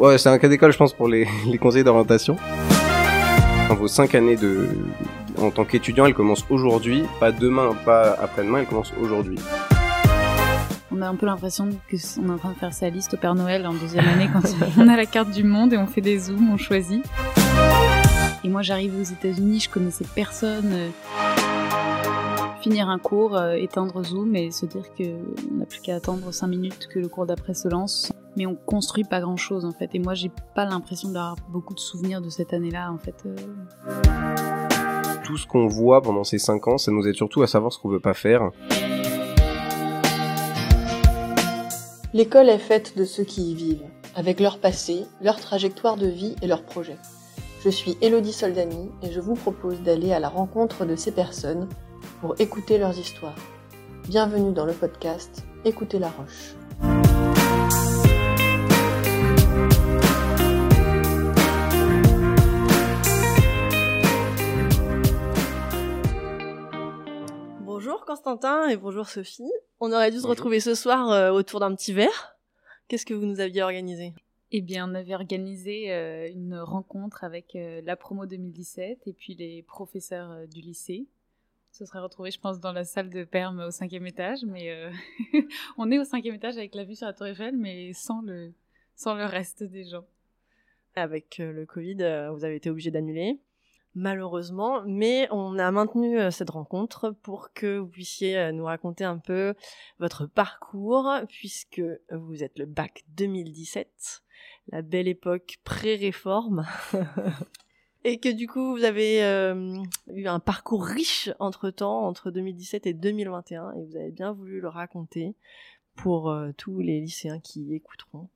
Ouais, c'est un cas d'école, je pense, pour les, les conseillers d'orientation. Vos cinq années de, en tant qu'étudiant, elles commencent aujourd'hui, pas demain, pas après-demain, elles commencent aujourd'hui. On a un peu l'impression que on est en train de faire sa liste au Père Noël en deuxième année quand on a la carte du monde et on fait des zooms, on choisit. Et moi, j'arrive aux États-Unis, je connaissais personne. euh, Finir un cours, euh, éteindre Zoom et se dire que on n'a plus qu'à attendre 5 minutes que le cours d'après se lance. Mais on construit pas grand chose en fait. Et moi, j'ai pas l'impression d'avoir beaucoup de souvenirs de cette année-là en fait. euh. Tout ce qu'on voit pendant ces cinq ans, ça nous aide surtout à savoir ce qu'on veut pas faire. L'école est faite de ceux qui y vivent, avec leur passé, leur trajectoire de vie et leurs projets. Je suis Elodie Soldani et je vous propose d'aller à la rencontre de ces personnes pour écouter leurs histoires. Bienvenue dans le podcast Écoutez la Roche. Bonjour Constantin et bonjour Sophie. On aurait dû se retrouver ce soir euh, autour d'un petit verre. Qu'est-ce que vous nous aviez organisé? Eh bien, on avait organisé euh, une rencontre avec euh, la promo 2017 et puis les professeurs euh, du lycée. On se serait retrouvés, je pense, dans la salle de perme au cinquième étage, mais euh, on est au cinquième étage avec la vue sur la Tour Eiffel, mais sans le, sans le reste des gens. Avec euh, le Covid, euh, vous avez été obligé d'annuler, malheureusement, mais on a maintenu euh, cette rencontre pour que vous puissiez euh, nous raconter un peu votre parcours, puisque vous êtes le bac 2017, la belle époque pré-réforme. Et que du coup, vous avez euh, eu un parcours riche entre-temps, entre 2017 et 2021, et vous avez bien voulu le raconter pour tous les lycéens qui écouteront.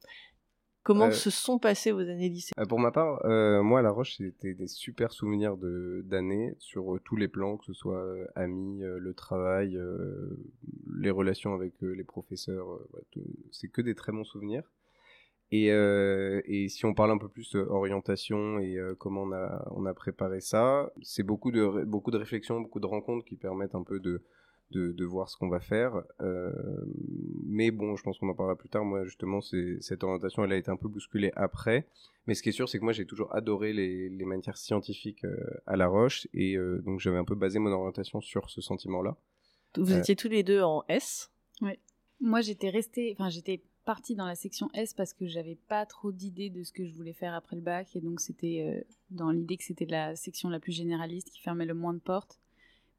Comment Euh, se sont passées vos années lycée? Euh, pour ma part, euh, moi à La Roche, c'était des super souvenirs de d'années sur euh, tous les plans, que ce soit amis, le travail, les relations avec les professeurs. c'est que des très bons souvenirs. Et, et si on parle un peu plus orientation et comment on a on a préparé ça, c'est beaucoup de beaucoup de réflexions, beaucoup de rencontres qui permettent un peu de de, de voir ce qu'on va faire. Euh, mais bon, je pense qu'on en parlera plus tard. Moi, justement, c'est, cette orientation, elle a été un peu bousculée après. Mais ce qui est sûr, c'est que moi, j'ai toujours adoré les, les matières scientifiques euh, à La Roche. Et euh, donc, j'avais un peu basé mon orientation sur ce sentiment-là. Vous euh, étiez tous les deux en S? Moi, j'étais restée, enfin, j'étais partie dans la section S parce que j'avais pas trop d'idées de ce que je voulais faire après le bac, et donc c'était euh, dans l'idée que c'était la section la plus généraliste qui fermait le moins de portes.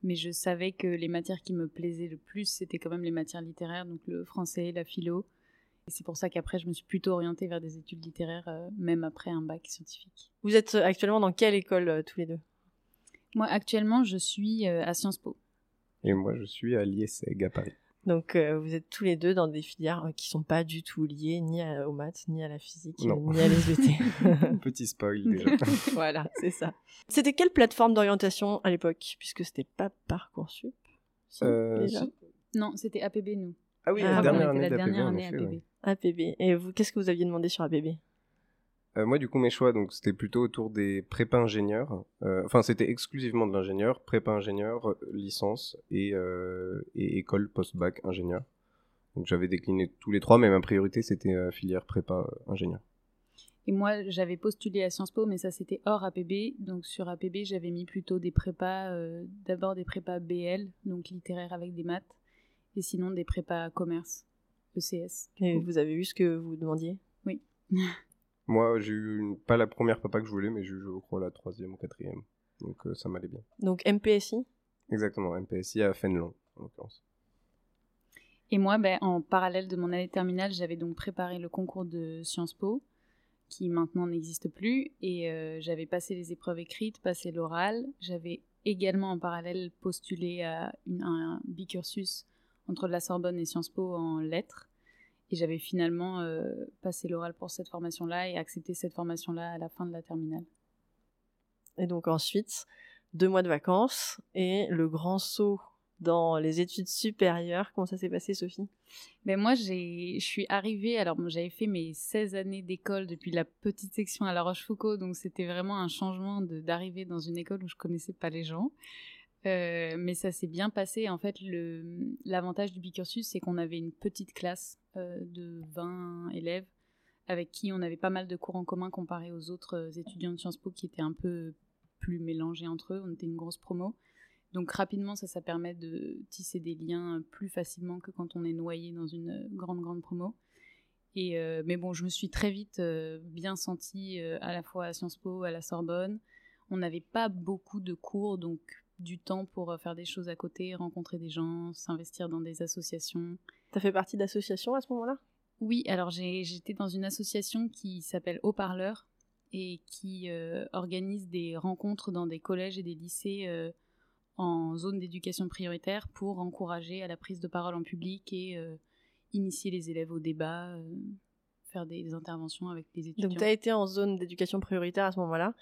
Mais je savais que les matières qui me plaisaient le plus, c'était quand même les matières littéraires, donc le français, la philo. Et c'est pour ça qu'après, je me suis plutôt orientée vers des études littéraires, euh, même après un bac scientifique. Vous êtes euh, actuellement dans quelle école euh, tous les deux? Moi, actuellement, je suis euh, à Sciences Po. Et moi, je suis à l'IESEG à Paris. Donc euh, vous êtes tous les deux dans des filières euh, qui sont pas du tout liées ni à- aux maths, ni à la physique, Non. ni à l'SVT. Petit spoil déjà. voilà, c'est ça. C'était quelle plateforme d'orientation à l'époque Puisque c'était pas Parcoursup. Euh, déjà. Non, c'était APB, nous. Ah oui, Ah, la dernière on année la dernière année APB. ouais. APB. Et vous, qu'est-ce que vous aviez demandé sur APB Euh, moi, du coup, mes choix, donc, c'était plutôt autour des prépa ingénieurs. Euh, Enfin, c'était exclusivement de l'ingénieur, prépa ingénieur, euh, licence et, euh, et école post-bac ingénieur. Donc, j'avais décliné tous les trois, mais ma priorité, c'était euh, filière prépa ingénieur. Et moi, j'avais postulé à Sciences Po, mais ça c'était hors APB. Donc sur APB, j'avais mis plutôt des prépas, euh, d'abord des prépas BL, donc littéraire avec des maths, et sinon des prépas commerce, ECS. Et vous avez eu ce que vous demandiez? Moi, j'ai eu une- pas la première prépa que je voulais, mais j'ai eu, je crois, la troisième ou quatrième. Donc, euh, ça m'allait bien. Donc MPSI Exactement, MPSI à Fénelon, en l'occurrence. Et moi, ben, en parallèle de mon année terminale, j'avais donc préparé le concours de Sciences Po, qui maintenant n'existe plus, et euh, j'avais passé les épreuves écrites, passé l'oral. J'avais également en parallèle postulé à une- un bicursus entre la Sorbonne et Sciences Po en lettres. Et j'avais finalement euh, passé l'oral pour cette formation-là et accepté cette formation-là à la fin de la terminale. Et donc ensuite, deux mois de vacances et le grand saut dans les études supérieures. Comment ça s'est passé, Sophie? Ben moi, je suis arrivée, alors j'avais fait mes 16 années d'école depuis la petite section à La Rochefoucauld, donc c'était vraiment un changement d'arriver dans une école où je connaissais pas les gens. Euh, mais ça s'est bien passé. En fait, l'avantage du bicursus, c'est qu'on avait une petite classe euh, de 20 élèves avec qui on avait pas mal de cours en commun comparé aux autres étudiants de Sciences Po qui étaient un peu plus mélangés entre eux. On était une grosse promo. Donc rapidement, ça, ça permet de tisser des liens plus facilement que quand on est noyé dans une grande, grande promo. Et, euh, mais bon, je me suis très vite euh, bien sentie euh, à la fois à Sciences Po, à la Sorbonne. On n'avait pas beaucoup de cours, donc du temps pour faire des choses à côté, rencontrer des gens, s'investir dans des associations. T'as fait partie d'associations à ce moment-là? Oui, alors j'étais dans une association qui s'appelle Haut-Parleur et qui organise des rencontres dans des collèges et des lycées en zone d'éducation prioritaire pour encourager à la prise de parole en public et euh, initier les élèves au débat, euh, faire des, interventions avec les étudiants. Donc tu as été en zone d'éducation prioritaire à ce moment-là.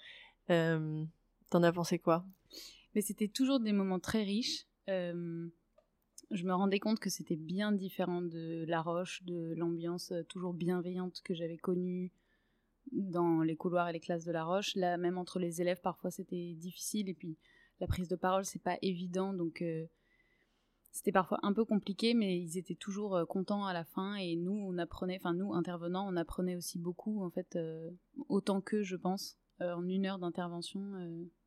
Euh, T'en as pensé quoi? Mais c'était toujours des moments très riches. Euh, je me rendais compte que c'était bien différent de La Roche, de l'ambiance toujours bienveillante que j'avais connue dans les couloirs et les classes de La Roche. Là, même entre les élèves, parfois c'était difficile. Et puis la prise de parole, c'est pas évident, donc euh, c'était parfois un peu compliqué, mais ils étaient toujours euh, contents à la fin. Et nous, on apprenait, enfin nous, intervenants, on apprenait aussi beaucoup, en fait, euh, autant qu'eux, je pense, en une heure d'intervention.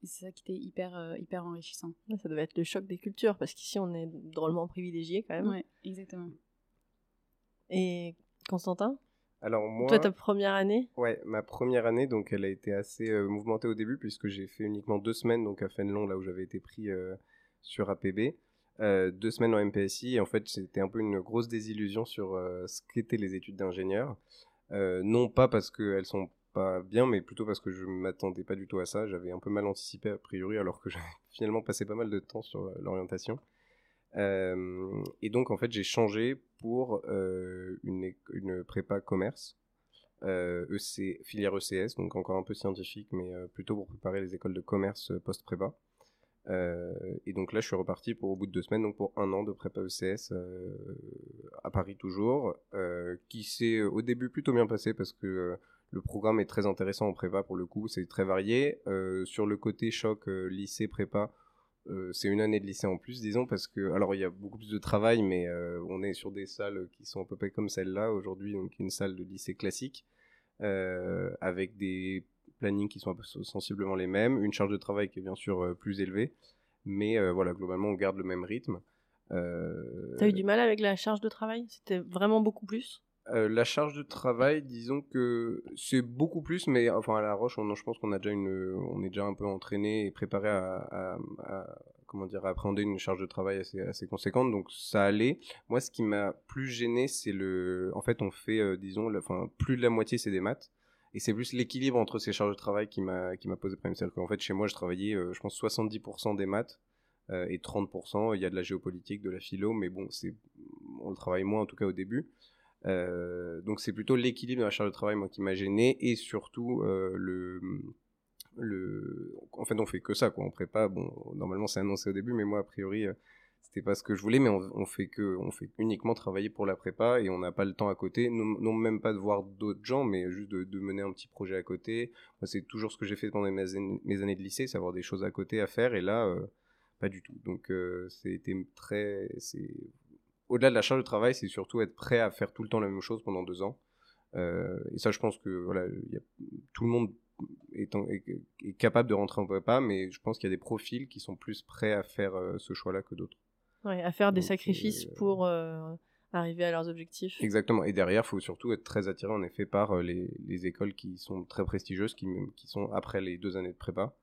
c'est ça qui était hyper, hyper enrichissant. Ça devait être le choc des cultures, parce qu'ici, on est drôlement privilégiés quand même. Oui, exactement. Et Constantin alors moi, toi ta première année? Ouais, ma première année, donc elle a été assez euh, mouvementée au début puisque j'ai fait uniquement deux semaines donc à Fenelon là où j'avais été pris euh, sur APB, euh, deux semaines en MPSI et en fait c'était un peu une grosse désillusion sur ce qu'étaient les études d'ingénieur. non pas parce qu'elles sont pas bien, mais plutôt parce que je m'attendais pas du tout à ça. J'avais un peu mal anticipé a priori alors que j'avais finalement passé pas mal de temps sur l'orientation. Euh, et donc, en fait, j'ai changé pour euh, une, une, prépa commerce, euh, EC, filière ECS, donc encore un peu scientifique, mais plutôt pour préparer les écoles de commerce post-prépa. et donc là, je suis reparti pour au bout de deux semaines, donc pour un an de prépa ECS à Paris toujours, qui s'est au début plutôt bien passé parce que le programme est très intéressant en prépa pour le coup, c'est très varié. sur le côté choc lycée prépa, euh, c'est une année de lycée en plus, disons, parce que, alors il y a beaucoup plus de travail, mais euh, on est sur des salles qui sont à peu près comme celle-là aujourd'hui, donc une salle de lycée classique, euh, avec des plannings qui sont sensiblement les mêmes, une charge de travail qui est bien sûr plus élevée, mais voilà, globalement on garde le même rythme. T'as eu du mal avec la charge de travail? C'était vraiment beaucoup plus? Euh, la charge de travail, disons que c'est beaucoup plus, mais enfin à la Roche, on, je pense qu'on a déjà une, on est déjà un peu entraîné et préparé à, comment dire, à appréhender une charge de travail assez, conséquente, donc ça allait. Moi, ce qui m'a plus gêné, c'est le, en fait, on fait, euh, disons, enfin plus de la moitié c'est des maths, et c'est plus l'équilibre entre ces charges de travail qui m'a, qui m'a posé problème. C'est-à-dire qu'en fait, chez moi, je travaillais, euh, je pense, 70% des maths. et 30%, il y a de la géopolitique, de la philo, mais bon, c'est, on le travaille moins en tout cas au début. Euh, donc c'est plutôt l'équilibre de la charge de travail moi qui m'a gêné et surtout euh, le le en fait on fait que ça quoi. On prépa bon normalement c'est annoncé au début mais moi a priori euh, c'était pas ce que je voulais mais on, fait que on fait uniquement travailler pour la prépa et on n'a pas le temps à côté. Non, même pas de voir d'autres gens mais juste de, mener un petit projet à côté. C'est toujours ce que j'ai fait pendant mes, années de lycée c'est avoir des choses à côté à faire et là pas du tout. Donc c'était très au-delà de la charge de travail, c'est surtout être prêt à faire tout le temps la même chose pendant deux ans. Euh, et ça, je pense que voilà, tout le monde est, est, capable de rentrer en prépa, mais je pense qu'il y a des profils qui sont plus prêts à faire euh, ce choix-là que d'autres. Oui, à faire des sacrifices euh, pour arriver à leurs objectifs. Exactement. Et derrière, il faut surtout être très attiré en effet par les, les, écoles qui sont très prestigieuses, qui, qui sont après les deux années de prépa.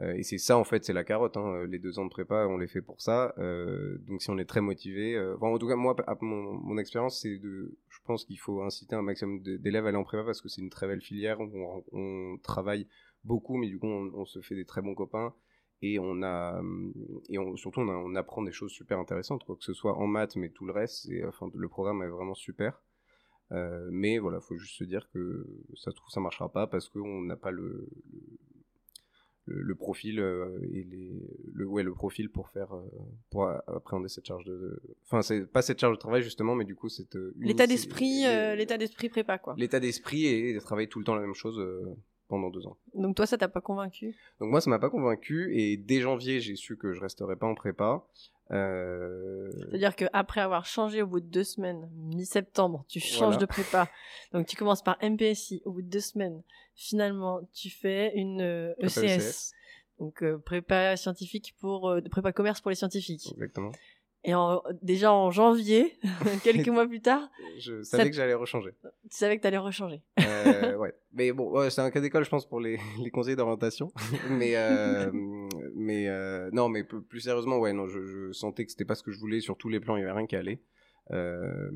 Euh, et c'est ça en fait, c'est la carotte. Hein. Les deux ans de prépa, on les fait pour ça. Euh, donc si on est très motivé, euh, en tout cas moi, mon, expérience, c'est de, je pense qu'il faut inciter un maximum d'élèves à aller en prépa parce que c'est une très belle filière. On, travaille beaucoup, mais du coup on, se fait des très bons copains et on a et on, surtout on, apprend des choses super intéressantes, quoi que ce soit en maths, mais tout le reste, et, le programme est vraiment super. Mais voilà, faut juste se dire que ça se trouve ça marchera pas parce qu'on n'a pas le, profil euh, et les, le, ouais, le profil pour faire euh, pour appréhender cette charge de enfin c'est pas cette charge de travail justement mais du coup c'est euh, l'état d'esprit l'état d'esprit prépa quoi. l'état d'esprit et de travailler tout le temps la même chose pendant deux ans. Donc toi ça t'a pas convaincu? Donc moi ça m'a pas convaincu et dès janvier j'ai su que je resterais pas en prépa Euh, C'est-à-dire qu'après avoir changé au bout de deux semaines, mi-septembre, tu changes Voilà. de prépa. Donc tu commences par MPSI. Au bout de deux semaines, finalement, tu fais une euh, prépa ECS. ECS, Donc euh, prépa scientifique pour euh, prépa commerce pour les scientifiques. Exactement. Et en- déjà en janvier, quelques mois plus tard, Je savais Ça- que j'allais rechanger. tu savais que tu allais rechanger. Euh, ouais. Mais bon, ouais, c'est un cas d'école, je pense, pour les, les conseillers d'orientation. mais euh, mais euh, non, mais plus, sérieusement, ouais, non, je, sentais que c'était pas ce que je voulais sur tous les plans. Il y avait rien qui allait. Euh,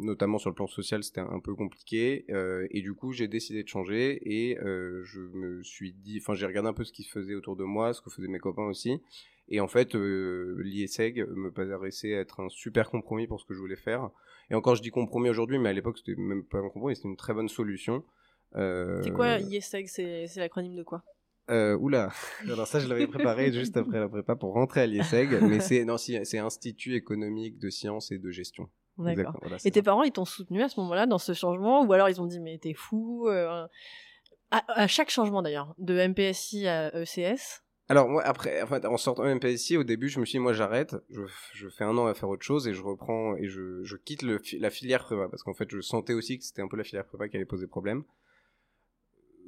notamment sur le plan social, c'était un peu compliqué. Euh, et du coup, j'ai décidé de changer et je me suis dit, enfin, j'ai regardé un peu ce qui se faisait autour de moi, ce que faisaient mes copains aussi. Et en fait, l'IESEG me paraissait être un super compromis pour ce que je voulais faire. Et encore, je dis compromis aujourd'hui, mais à l'époque, c'était même pas un compromis, c'était une très bonne solution. C'est quoi C'est c'est l'acronyme de quoi? Euh, Oula Alors ça, je l'avais préparé juste après la prépa pour rentrer à l'IESEG, mais c'est non, c'est Institut économique de sciences et de gestion. D'accord. Voilà, Et tes ça. parents, ils t'ont soutenu à ce moment-là dans ce changement Ou alors ils ont dit, mais t'es fou euh, à, à chaque changement d'ailleurs, de MPSI à ECS, Alors moi, après, en, fait, en sortant de MPSI, au début, je me suis dit, moi, j'arrête, je, je fais un an à faire autre chose et je reprends et je, je quitte le, la filière prépa parce qu'en fait, je sentais aussi que c'était un peu la filière prépa qui allait poser problème.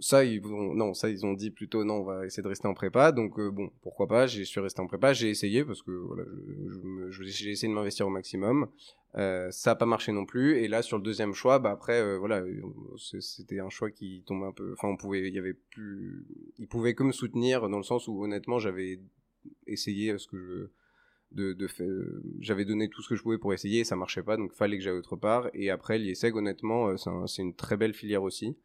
Ça, ils non, ça, ils ont dit plutôt, non, on va essayer de rester en prépa. Donc, euh, bon, pourquoi pas, j'ai suis resté en prépa, j'ai essayé parce que, voilà, je, je je- j'ai essayé de m'investir au maximum. Euh, ça a pas marché non plus. Et là, sur le deuxième choix, bah après, euh, voilà, c'était un choix qui tombait un peu. Enfin, on pouvait, il y avait plus, il pouvait que me soutenir dans le sens où honnêtement, j'avais essayé ce que je de, de j'avais donné tout ce que je pouvais pour essayer et ça marchait pas donc fallait que j'aille autre part et après l'IESEG honnêtement c'est une très belle filière aussi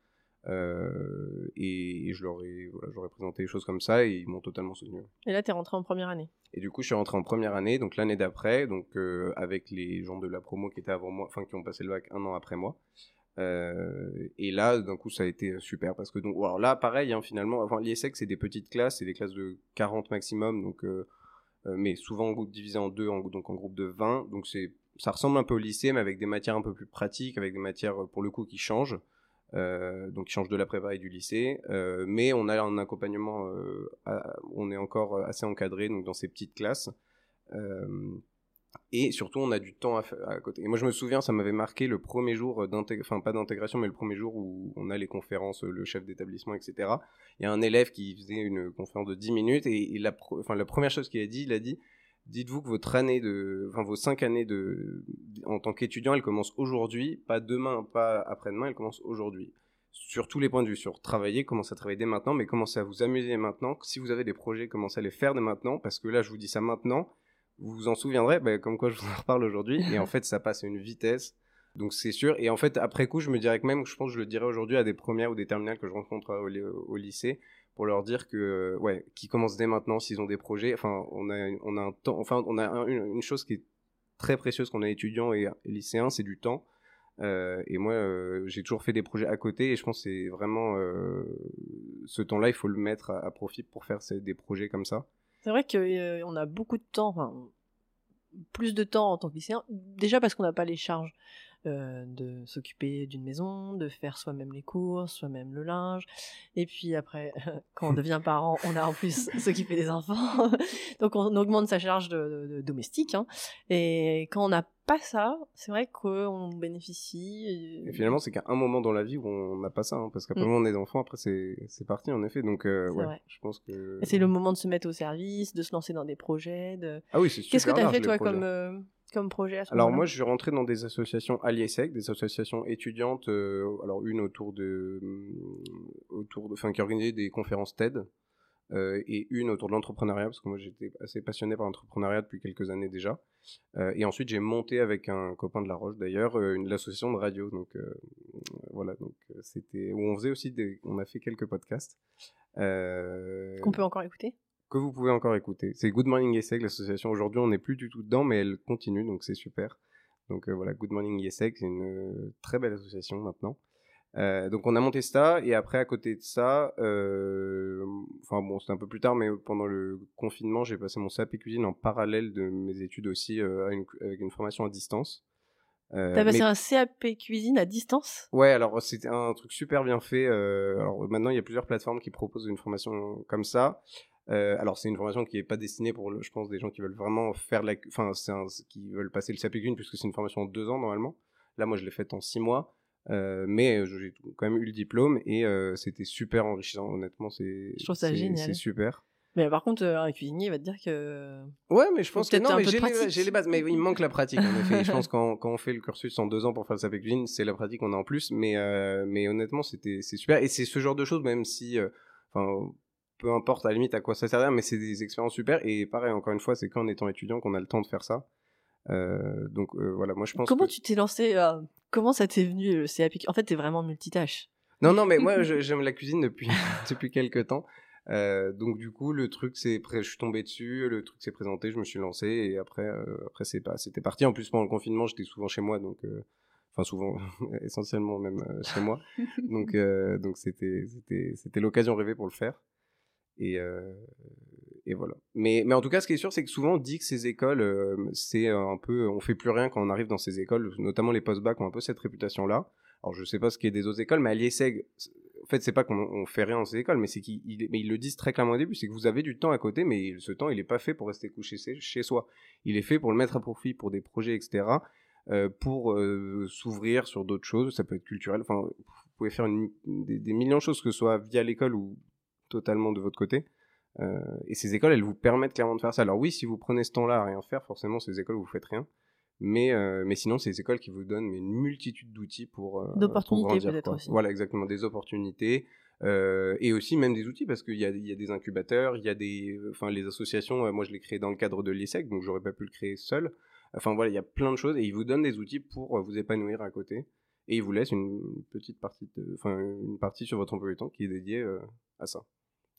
Euh, et, et je leur ai voilà, présenté des choses comme ça et ils m'ont totalement soutenu et là t'es rentré en première année. et du coup, je suis rentré en première année, donc l'année d'après, donc euh, avec les gens de la promo qui étaient avant moi, enfin qui ont passé le bac un an après moi. Euh, et là, d'un coup, ça a été super parce que donc, alors là, pareil, hein, finalement, enfin l'ISEC, c'est des petites classes, c'est des classes de 40 maximum, donc mais souvent en groupe divisé en deux, en, donc en groupe de 20, donc c'est ça ressemble un peu au lycée, mais avec des matières un peu plus pratiques, avec des matières pour le coup qui changent. Euh, donc qui changent de la prépa et du lycée, euh, mais on a un accompagnement, euh, on est encore assez encadré donc dans ces petites classes, et surtout on a du temps à, côté. Et moi je me souviens, ça m'avait marqué le premier jour d'intégration, enfin pas d'intégration, mais le premier jour où on a les conférences, le chef d'établissement, etc. Il y a un élève qui faisait une conférence de 10 minutes et, la première chose qu'il a dit, il a dit dites-vous que votre année de, enfin vos cinq années de, en tant qu'étudiant, elle commence aujourd'hui, pas demain, pas après-demain, elle commence aujourd'hui. Sur tous les points de vue, sur travailler, commencez à travailler dès maintenant, mais commencez à vous amuser maintenant. Si vous avez des projets, commencez à les faire dès maintenant, parce que là, je vous dis ça maintenant, vous vous en souviendrez, bah, comme quoi je vous en reparle aujourd'hui, et en fait, ça passe à une vitesse. Donc c'est sûr. Et en fait, après coup, je me dirais que même, je pense que je le dirais aujourd'hui à des premières ou des terminales que je rencontre au lycée, pour leur dire que, ouais, qu'ils commencent dès maintenant s'ils ont des projets. Enfin, on a, on a un temps, enfin, on a un- une, chose qui est très précieuse quand on est étudiant et, et lycéen, c'est du temps. Euh, et moi, euh, j'ai toujours fait des projets à côté et je pense que c'est vraiment euh, ce temps-là, il faut le mettre à, profit pour faire des projets comme ça. C'est vrai qu'on a beaucoup de temps, enfin, plus de temps en tant que lycéen, déjà parce qu'on n'a pas les charges euh, de s'occuper d'une maison, de faire soi-même les courses, soi-même le linge, et puis après, quand on devient parent, on a en plus s'occuper des enfants, donc on augmente sa charge de, de- de domestique, hein. et quand on n'a pas ça, c'est vrai qu'on bénéficie. Et finalement, c'est qu'à un moment dans la vie où on n'a pas ça, hein, parce qu'après Mm. on est enfant, après c'est parti en effet. Donc euh, ouais, vrai. je pense que. C'est le moment de se mettre au service, de se lancer dans des projets. De... Ah oui, c'est super Qu'est-ce que tu as fait toi projets. comme, euh, comme projet à ce Alors moi, je suis rentré dans des associations à l'IESEC, des associations étudiantes. euh, alors une autour de, hum, autour de, enfin qui organisait des conférences TED, euh, et une autour de l'entrepreneuriat parce que moi j'étais assez passionné par l'entrepreneuriat depuis quelques années déjà. Euh, et ensuite j'ai monté avec un copain de La Roche d'ailleurs une l'association de radio. Donc euh, voilà, donc c'était où on faisait aussi des, on a fait quelques podcasts. Qu'on peut encore écouter que vous pouvez encore écouter. C'est Good Morning ESSEC, l'association. Aujourd'hui, on n'est plus du tout dedans, mais elle continue, donc c'est super. Donc euh, voilà, Good Morning ESSEC, c'est une euh, très belle association maintenant. Euh, donc on a monté ça, et après, à côté de ça, euh, enfin bon, c'était un peu plus tard, mais pendant le confinement, j'ai passé mon CAP cuisine en parallèle de mes études aussi, euh, une- avec une formation à distance. T'as passé mais- un CAP cuisine à distance? Ouais, alors c'était un truc super bien fait. alors maintenant, il y a plusieurs plateformes qui proposent une formation comme ça. Euh, alors c'est une formation qui est pas destinée pour, je pense, des gens qui veulent vraiment faire la, enfin, c'est qui veulent passer le CAPQ puisque c'est une formation en deux ans normalement. Là, moi, je l'ai faite en six mois. Euh, mais j'ai quand même eu le diplôme et euh, c'était super enrichissant honnêtement c'est je trouve ça génial c'est super mais par contre, un cuisinier va te dire que. Ouais, mais je pense que non, mais j'ai les, les, bases. Mais il manque la pratique, en effet. je pense quand, quand on fait le cursus en deux ans pour faire le SAP cuisine, c'est la pratique qu'on a en plus. Mais, euh, mais honnêtement, c'était, c'est super. Et c'est ce genre de choses, même si, euh, enfin, peu importe à la limite à quoi ça sert, mais c'est des expériences super. Et pareil, encore une fois, c'est qu'en étant étudiant qu'on a le temps de faire ça. Euh, donc euh, voilà, moi je pense. Comment tu t'es lancé euh, Comment ça t'est venu le CAP En fait, t'es vraiment multitâche. Non, non, mais moi j'aime la cuisine depuis depuis quelques temps. Euh, donc du coup, le truc c'est, je suis tombé dessus, le truc s'est présenté, je me suis lancé et après, euh, après c'est pas, c'était parti. En plus pendant le confinement, j'étais souvent chez moi, donc, euh, enfin souvent, essentiellement même chez moi. donc donc c'était, c'était, c'était l'occasion rêvée pour le faire. Et, et voilà. Mais, en tout cas, ce qui est sûr, c'est que souvent on dit que ces écoles, c'est un peu, on fait plus rien quand on arrive dans ces écoles, notamment les post-bac ont un peu cette réputation-là. Alors je sais pas ce qui est des autres écoles, mais à l'IESEG, fait, c'est pas qu'on fait rien dans ces écoles, mais c'est qu'ils ils le disent très clairement au début, c'est que vous avez du temps à côté, mais ce temps, il est pas fait pour rester couché chez soi. Il est fait pour le mettre à profit pour des projets, etc., euh, pour euh, s'ouvrir sur d'autres choses. Ça peut être culturel. Enfin, vous pouvez faire des, millions de choses, que ce soit via l'école ou totalement de votre côté. Euh, et ces écoles, elles vous permettent clairement de faire ça. Alors oui, si vous prenez ce temps-là à rien faire, forcément, ces écoles, vous faites rien. Mais, euh, mais sinon, c'est des écoles qui vous donnent une multitude d'outils pour. Euh, D'opportunités peut-être aussi. Voilà, exactement, des opportunités. Et aussi même des outils parce qu'il y a, y a, des incubateurs, il y a des, enfin les associations. moi, je l'ai créé dans le cadre de l'ISEC, donc j'aurais pas pu le créer seul. Enfin voilà, il y a plein de choses et ils vous donnent des outils pour vous épanouir à côté. Et ils vous laissent une petite partie, enfin une partie sur votre emploi du temps qui est dédiée à ça.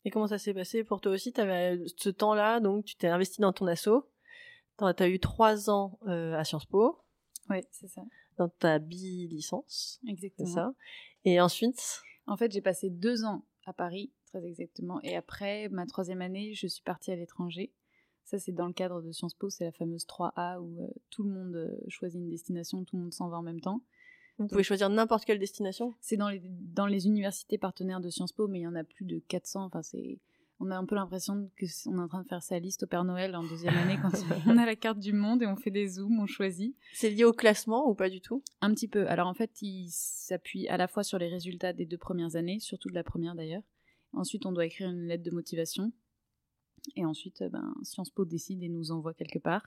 Et comment ça s'est passé? Pour toi aussi Tu avais ce temps-là, donc tu t'es investi dans ton assaut. Tu as eu trois ans euh, à Sciences Po. Oui, c'est ça. Dans ta bi-licence. Exactement. C'est ça. Et ensuite? En fait, j'ai passé deux ans à Paris, très exactement. Et après, ma troisième année, je suis partie à l'étranger. Ça, c'est dans le cadre de Sciences Po, c'est la fameuse 3A où euh, tout le monde euh, choisit une destination, tout le monde s'en va en même temps. Vous pouvez choisir n'importe quelle destination C'est dans les, dans les universités partenaires de Sciences Po, mais il y en a plus de 400. Enfin, c'est on a un peu l'impression que on est en train de faire sa liste au Père Noël en deuxième année quand on a la carte du monde et on fait des zooms, on choisit. C'est lié au classement ou pas du tout? Un petit peu. Alors en fait, il s'appuie à la fois sur les résultats des deux premières années, surtout de la première d'ailleurs. Ensuite, on doit écrire une lettre de motivation. Et ensuite, euh, ben, Sciences Po décide et nous envoie quelque part.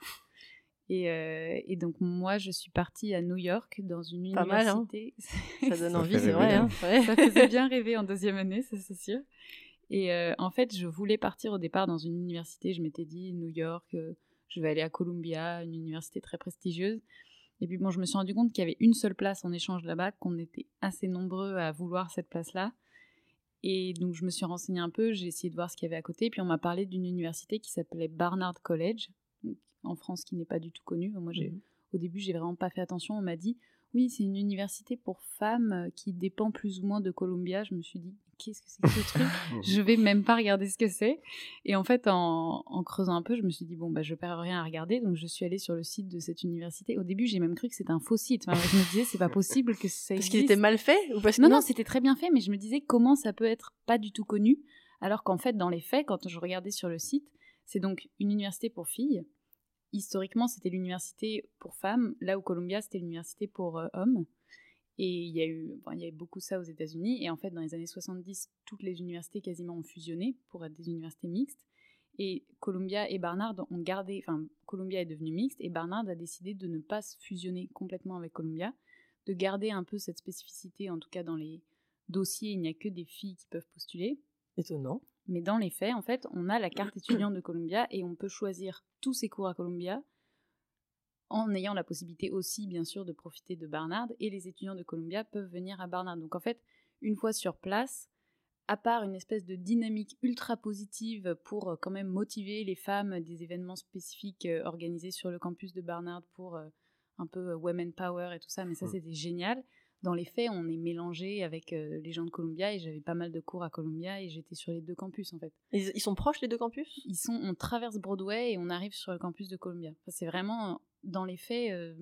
Et, euh, donc moi, je suis partie à New York dans une Pas université. Mal, hein ça donne envie, c'est vrai. Hein. Ça faisait bien rêver en deuxième année, ça c'est sûr. Et euh, en fait, je voulais partir au départ dans une université. Je m'étais dit New York, euh, je vais aller à Columbia, une université très prestigieuse. Et puis bon, je me suis rendu compte qu'il y avait une seule place en échange là-bas, qu'on était assez nombreux à vouloir cette place-là. Et donc je me suis renseignée un peu, j'ai essayé de voir ce qu'il y avait à côté. Puis on m'a parlé d'une université qui s'appelait Barnard College, en France qui n'est pas du tout connue. Moi, j'ai, mhm. au début, j'ai vraiment pas fait attention. On m'a dit oui, c'est une université pour femmes euh, qui dépend plus ou moins de Columbia. Je me suis dit, qu'est-ce que c'est que ce truc? Je vais même pas regarder ce que c'est. Et en fait, en, creusant un peu, je me suis dit, bon, bah, je perds rien à regarder. Donc, je suis allée sur le site de cette université. Au début, j'ai même cru que c'était un faux site. je me disais, c'est pas possible que ça existe. Parce qu'il était mal fait ou parce Non, non, c'était très bien fait, mais je me disais, comment ça peut être pas du tout connu? Alors qu'en fait, dans les faits, quand je regardais sur le site, c'est donc une université pour filles historiquement, c'était l'université pour femmes, là où Columbia, c'était l'université pour euh, hommes. Et il y, a eu, il y beaucoup ça aux États-Unis. Et en fait, dans les années 70, toutes les universités quasiment ont fusionné pour être des universités mixtes. Et Columbia et Barnard ont gardé, enfin, Columbia est devenue mixte et Barnard a décidé de ne pas se fusionner complètement avec Columbia, de garder un peu cette spécificité, en tout cas dans les dossiers, il n'y a que des filles qui peuvent postuler. Étonnant. Mais dans les faits, en fait, on a la carte étudiante de Columbia et on peut choisir tous ses cours à Columbia en ayant la possibilité aussi, bien sûr, de profiter de Barnard. Et les étudiants de Columbia peuvent venir à Barnard. Donc en fait, une fois sur place, à part une espèce de dynamique ultra positive pour euh, quand même motiver les femmes des événements spécifiques euh, organisés sur le campus de Barnard pour euh, un peu women power et tout ça, mais ça c'était génial dans les faits, on est mélangé avec euh, les gens de Columbia et j'avais pas mal de cours à Columbia et j'étais sur les deux campus en fait. Ils, sont proches les deux campus? Ils sont, on traverse Broadway et on arrive sur le campus de Columbia. c'est vraiment dans les faits, euh,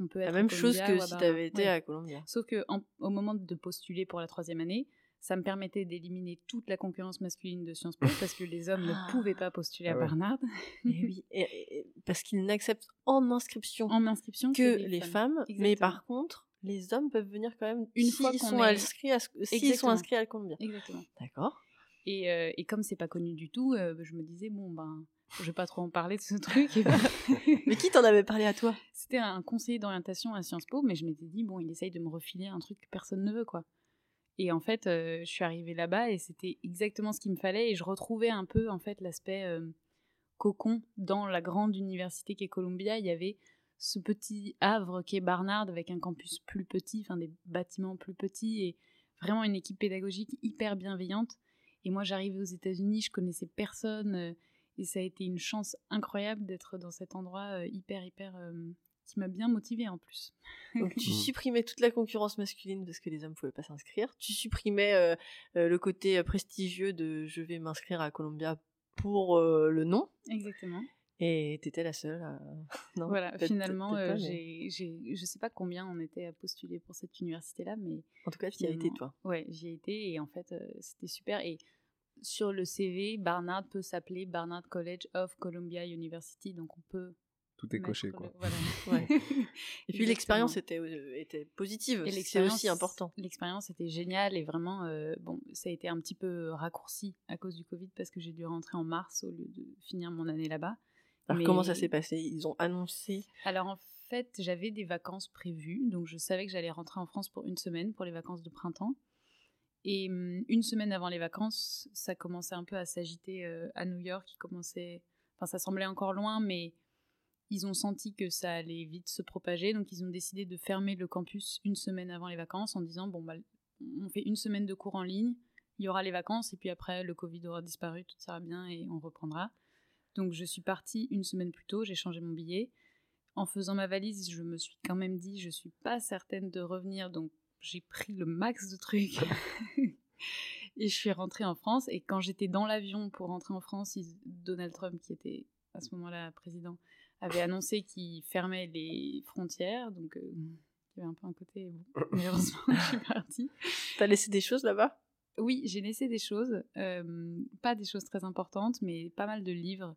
on peut être la même chose que si tu avais été à Columbia. Sauf que au moment de postuler pour la troisième année, ça me permettait d'éliminer toute la concurrence masculine de Sciences Po parce que les hommes Ah. ne pouvaient pas postuler à Ah ouais. Barnard Et oui, et- et- parce qu'ils n'acceptent en inscription en inscription que les femmes, mais par contre, les hommes peuvent venir quand même Une fois fois ils qu'on sont est- inscrits à, s'ils sont inscrits à Columbia. Exactement. D'accord. Et, euh, et comme c'est pas connu du tout, euh, je me disais bon ben je vais pas trop en parler de ce truc. Mais qui t'en avait parlé à toi? C'était un conseiller d'orientation à Sciences Po, mais je m'étais dit bon il essaye de me refiler un truc que personne ne veut quoi. Et en fait, euh, je suis arrivée là-bas et c'était exactement ce qu'il me fallait et je retrouvais un peu en fait l'aspect euh, cocon dans la grande université qu'est Columbia. Il y avait ce petit havre qui est Barnard avec un campus plus petit, enfin des bâtiments plus petits et vraiment une équipe pédagogique hyper bienveillante. Et moi, j'arrivais aux États-Unis, je connaissais personne euh, et ça a été une chance incroyable d'être dans cet endroit euh, hyper hyper euh, qui m'a bien motivée en plus. Donc tu Mhm. supprimais toute la concurrence masculine parce que les hommes pouvaient pas s'inscrire. Tu supprimais le côté prestigieux de je vais m'inscrire à Columbia pour euh, le nom. Exactement. Et t'étais la seule. à- Non, Voilà, finalement, euh, pas, mais j'ai, j'ai, je sais pas combien on était à postuler pour cette université-là, mais En tout cas, tu y as été toi. ouais, j'y ai été et en fait, euh, c'était super. Et sur le CV, Barnard peut s'appeler Barnard College of Columbia University, donc on peut. Tout est coché, le- quoi. voilà. Ouais. Et puis Exactement. l'expérience était, euh, était positive. Et C'est aussi important. L'expérience était géniale et vraiment, euh, bon, ça a été un petit peu raccourci à cause du Covid parce que j'ai dû rentrer en mars au lieu de finir mon année là-bas. Alors Mais- comment ça s'est passé? Ils ont annoncé. Alors en fait, j'avais des vacances prévues, donc je savais que j'allais rentrer en France pour une semaine pour les vacances de printemps. Et hum, une semaine avant les vacances, ça commençait un peu à s'agiter euh, à New York. Il commençait, enfin ça semblait encore loin, mais ils ont senti que ça allait vite se propager, donc ils ont décidé de fermer le campus une semaine avant les vacances en disant bon bah on fait une semaine de cours en ligne, il y aura les vacances et puis après le Covid aura disparu, tout ira bien et on reprendra. Donc je suis partie une semaine plus tôt, j'ai changé mon billet. En faisant ma valise, je me suis quand même dit, je suis pas certaine de revenir, donc j'ai pris le max de trucs. et je suis rentrée en France. Et quand j'étais dans l'avion pour rentrer en France, Donald Trump, qui était à ce moment-là président, avait annoncé qu'il fermait les frontières. Donc euh, il y avait un peu un côté bon. Mais heureusement, je suis partie. T'as laissé des choses là-bas? Oui, j'ai laissé des choses, euh, pas des choses très importantes, mais pas mal de livres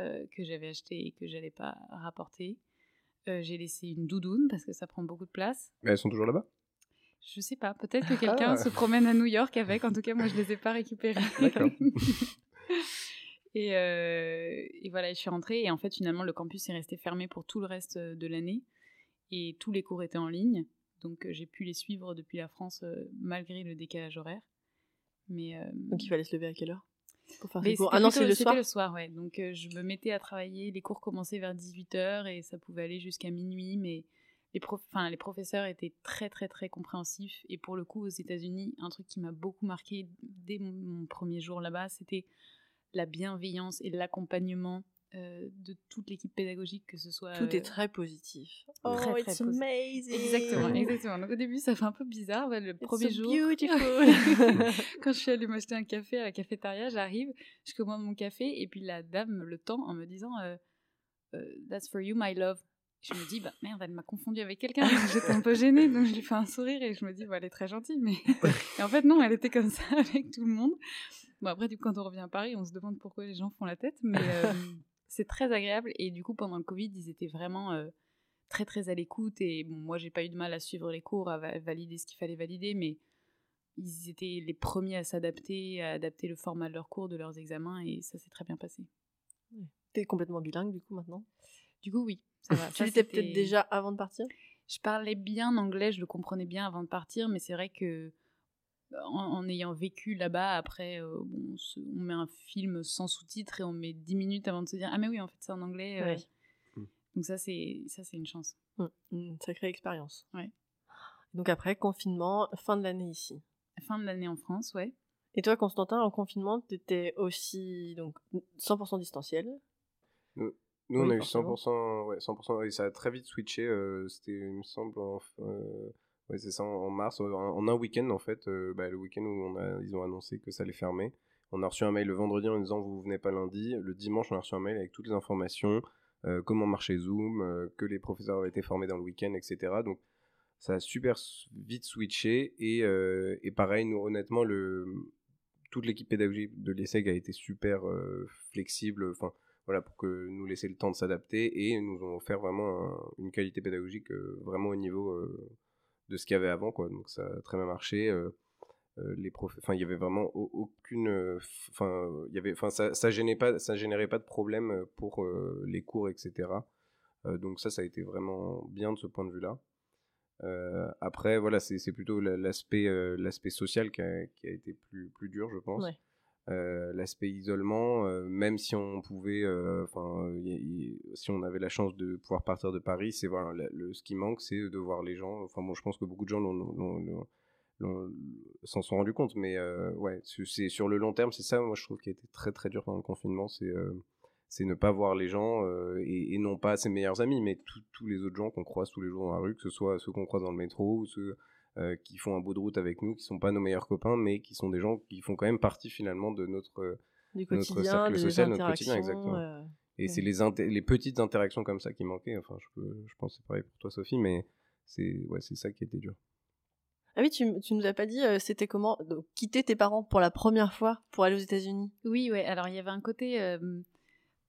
euh, que j'avais achetés et que j'allais pas rapporter. Euh, j'ai laissé une doudoune parce que ça prend beaucoup de place. Mais elles sont toujours là-bas? Je sais pas, peut-être que quelqu'un Ah. se promène à New York avec. En tout cas, moi, je les ai pas récupérés. D'accord. et, euh, et voilà, je suis rentrée et en fait, finalement, le campus est resté fermé pour tout le reste de l'année et tous les cours étaient en ligne. Donc, j'ai pu les suivre depuis la France euh, malgré le décalage horaire. Mais euh, Donc il fallait se lever à quelle heure? Pour faire cours Ah non, plutôt- c'est le soir. le soir, ouais. Donc euh, je me mettais à travailler. Les cours commençaient vers 18h et ça pouvait aller jusqu'à minuit, mais les, prof... enfin, les professeurs étaient très très très compréhensifs. Et pour le coup, aux États-Unis, un truc qui m'a beaucoup marqué dès mon premier jour là-bas, c'était la bienveillance et l'accompagnement euh, de toute l'équipe pédagogique, que ce soit. Tout euh, est très positif. Oh, très, très it's positif. amazing. Exactement, exactement. Donc au début, ça fait un peu bizarre. ouais, le It's premier so jour. beautiful. Quand je suis allée m'acheter un café à la cafétéria, j'arrive, je commande mon café et puis la dame me le tend en me disant euh, euh, That's for you, my love. Je me dis, bah merde, elle m'a confondu avec quelqu'un. J'étais un peu gênée, donc je lui fais un sourire et je me dis, bah, elle est très gentille. Mais et en fait, non, elle était comme ça avec tout le monde. Bon, après, du coup, quand on revient à Paris, on se demande pourquoi les gens font la tête, mais euh, c'est très agréable. Et du coup, pendant le Covid, ils étaient vraiment euh, très, très à l'écoute. Et bon, moi, j'ai pas eu de mal à suivre les cours, à va- valider ce qu'il fallait valider, mais ils étaient les premiers à s'adapter, à adapter le format de leurs cours, de leurs examens, et ça s'est très bien passé. T'es complètement bilingue du coup maintenant? Du coup, oui, ça va. Tu l'étais peut-être déjà avant de partir? Je parlais bien anglais, je le comprenais bien avant de partir, mais c'est vrai que en, en ayant vécu là-bas, après, euh, bon, on, se- on met un film sans sous-titres et on met 10 minutes avant de se dire Ah, mais oui, en fait, c'est en anglais. euh. Ouais. Mm. Donc, ça, c'est ça, c'est une chance. Hum, Une sacrée expérience. Ouais. Donc après, confinement, fin de l'année ici. Fin de l'année en France, ouais. Et toi, Constantin, en confinement, t'étais aussi donc 100% distanciel. Nous, on Oui, a eu forcément. 100%, ouais, 100%, et ça a très vite switché. euh, C'était, il me semble, en, euh, ouais, c'est ça, en, mars, en, un week-end en fait, euh, bah, le week-end où on a, ils ont annoncé que ça allait fermer. On a reçu un mail le vendredi en disant vous venez pas lundi. Le dimanche, on a reçu un mail avec toutes les informations, euh, comment marchait Zoom, euh, que les professeurs avaient été formés dans le week-end, etc. Donc ça a super vite switché et, et pareil, nous honnêtement, le, toute l'équipe pédagogique de l'ESSEG a été super flexible. Voilà, pour que nous laisser le temps de s'adapter et nous ont offert vraiment une qualité pédagogique vraiment au niveau de ce qu'il y avait avant, quoi. Donc ça a très bien marché. les profs, enfin, il y avait vraiment aucune, enfin, il y avait, enfin, ça, ça gênait pas, ça générait pas de problème pour les cours, etc. donc ça, ça a été vraiment bien de ce point de vue-là. Euh, après, voilà, c'est plutôt l'aspect euh, l'aspect social qui a, qui a, été plus, plus dur, je pense. Euh, l'aspect isolement, même si on pouvait, enfin, si on avait la chance de pouvoir partir de Paris, c'est voilà, le, ce qui manque, c'est de voir les gens. Enfin bon, je pense que beaucoup de gens s'en sont rendus compte, mais ouais, c'est sur le long terme, c'est ça, moi je trouve qui a été très très dur pendant le confinement, c'est c'est ne pas voir les gens euh, et, non pas ses meilleurs amis, mais tous les autres gens qu'on croise tous les jours dans la rue, que ce soit ceux qu'on croise dans le métro ou ceux euh, qui font un bout de route avec nous, qui sont pas nos meilleurs copains, mais qui sont des gens qui font quand même partie finalement de notre, notre cercle social, notre quotidien, exactement. et c'est les, les petites interactions comme ça qui manquaient. Enfin, je, je pense que c'est pareil pour toi, Sophie, mais c'est ouais, c'est ça qui était dur. Ah oui, tu, tu nous as pas dit, euh, c'était comment quitter tes parents pour la première fois pour aller aux États-Unis? Oui, ouais. Alors il y avait un côté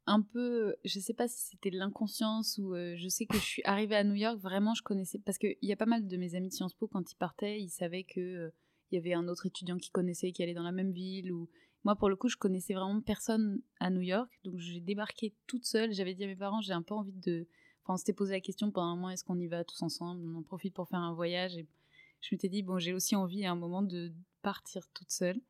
un peu, je sais pas si c'était de l'inconscience ou euh, je sais que je suis arrivée à New York, vraiment je connaissais, parce qu'il y a pas mal de mes amis de Sciences Po, quand ils partaient, ils savaient que euh, il y avait un autre étudiant qui connaissait, qui allait dans la même ville, ou moi pour le coup je connaissais vraiment personne à New York, donc j'ai débarqué toute seule, j'avais dit à mes parents j'ai un peu envie de, enfin on s'était posé la question pendant un mois, est-ce qu'on y va tous ensemble, on en profite pour faire un voyage, et je m'étais dit bon j'ai aussi envie à un moment de partir toute seule.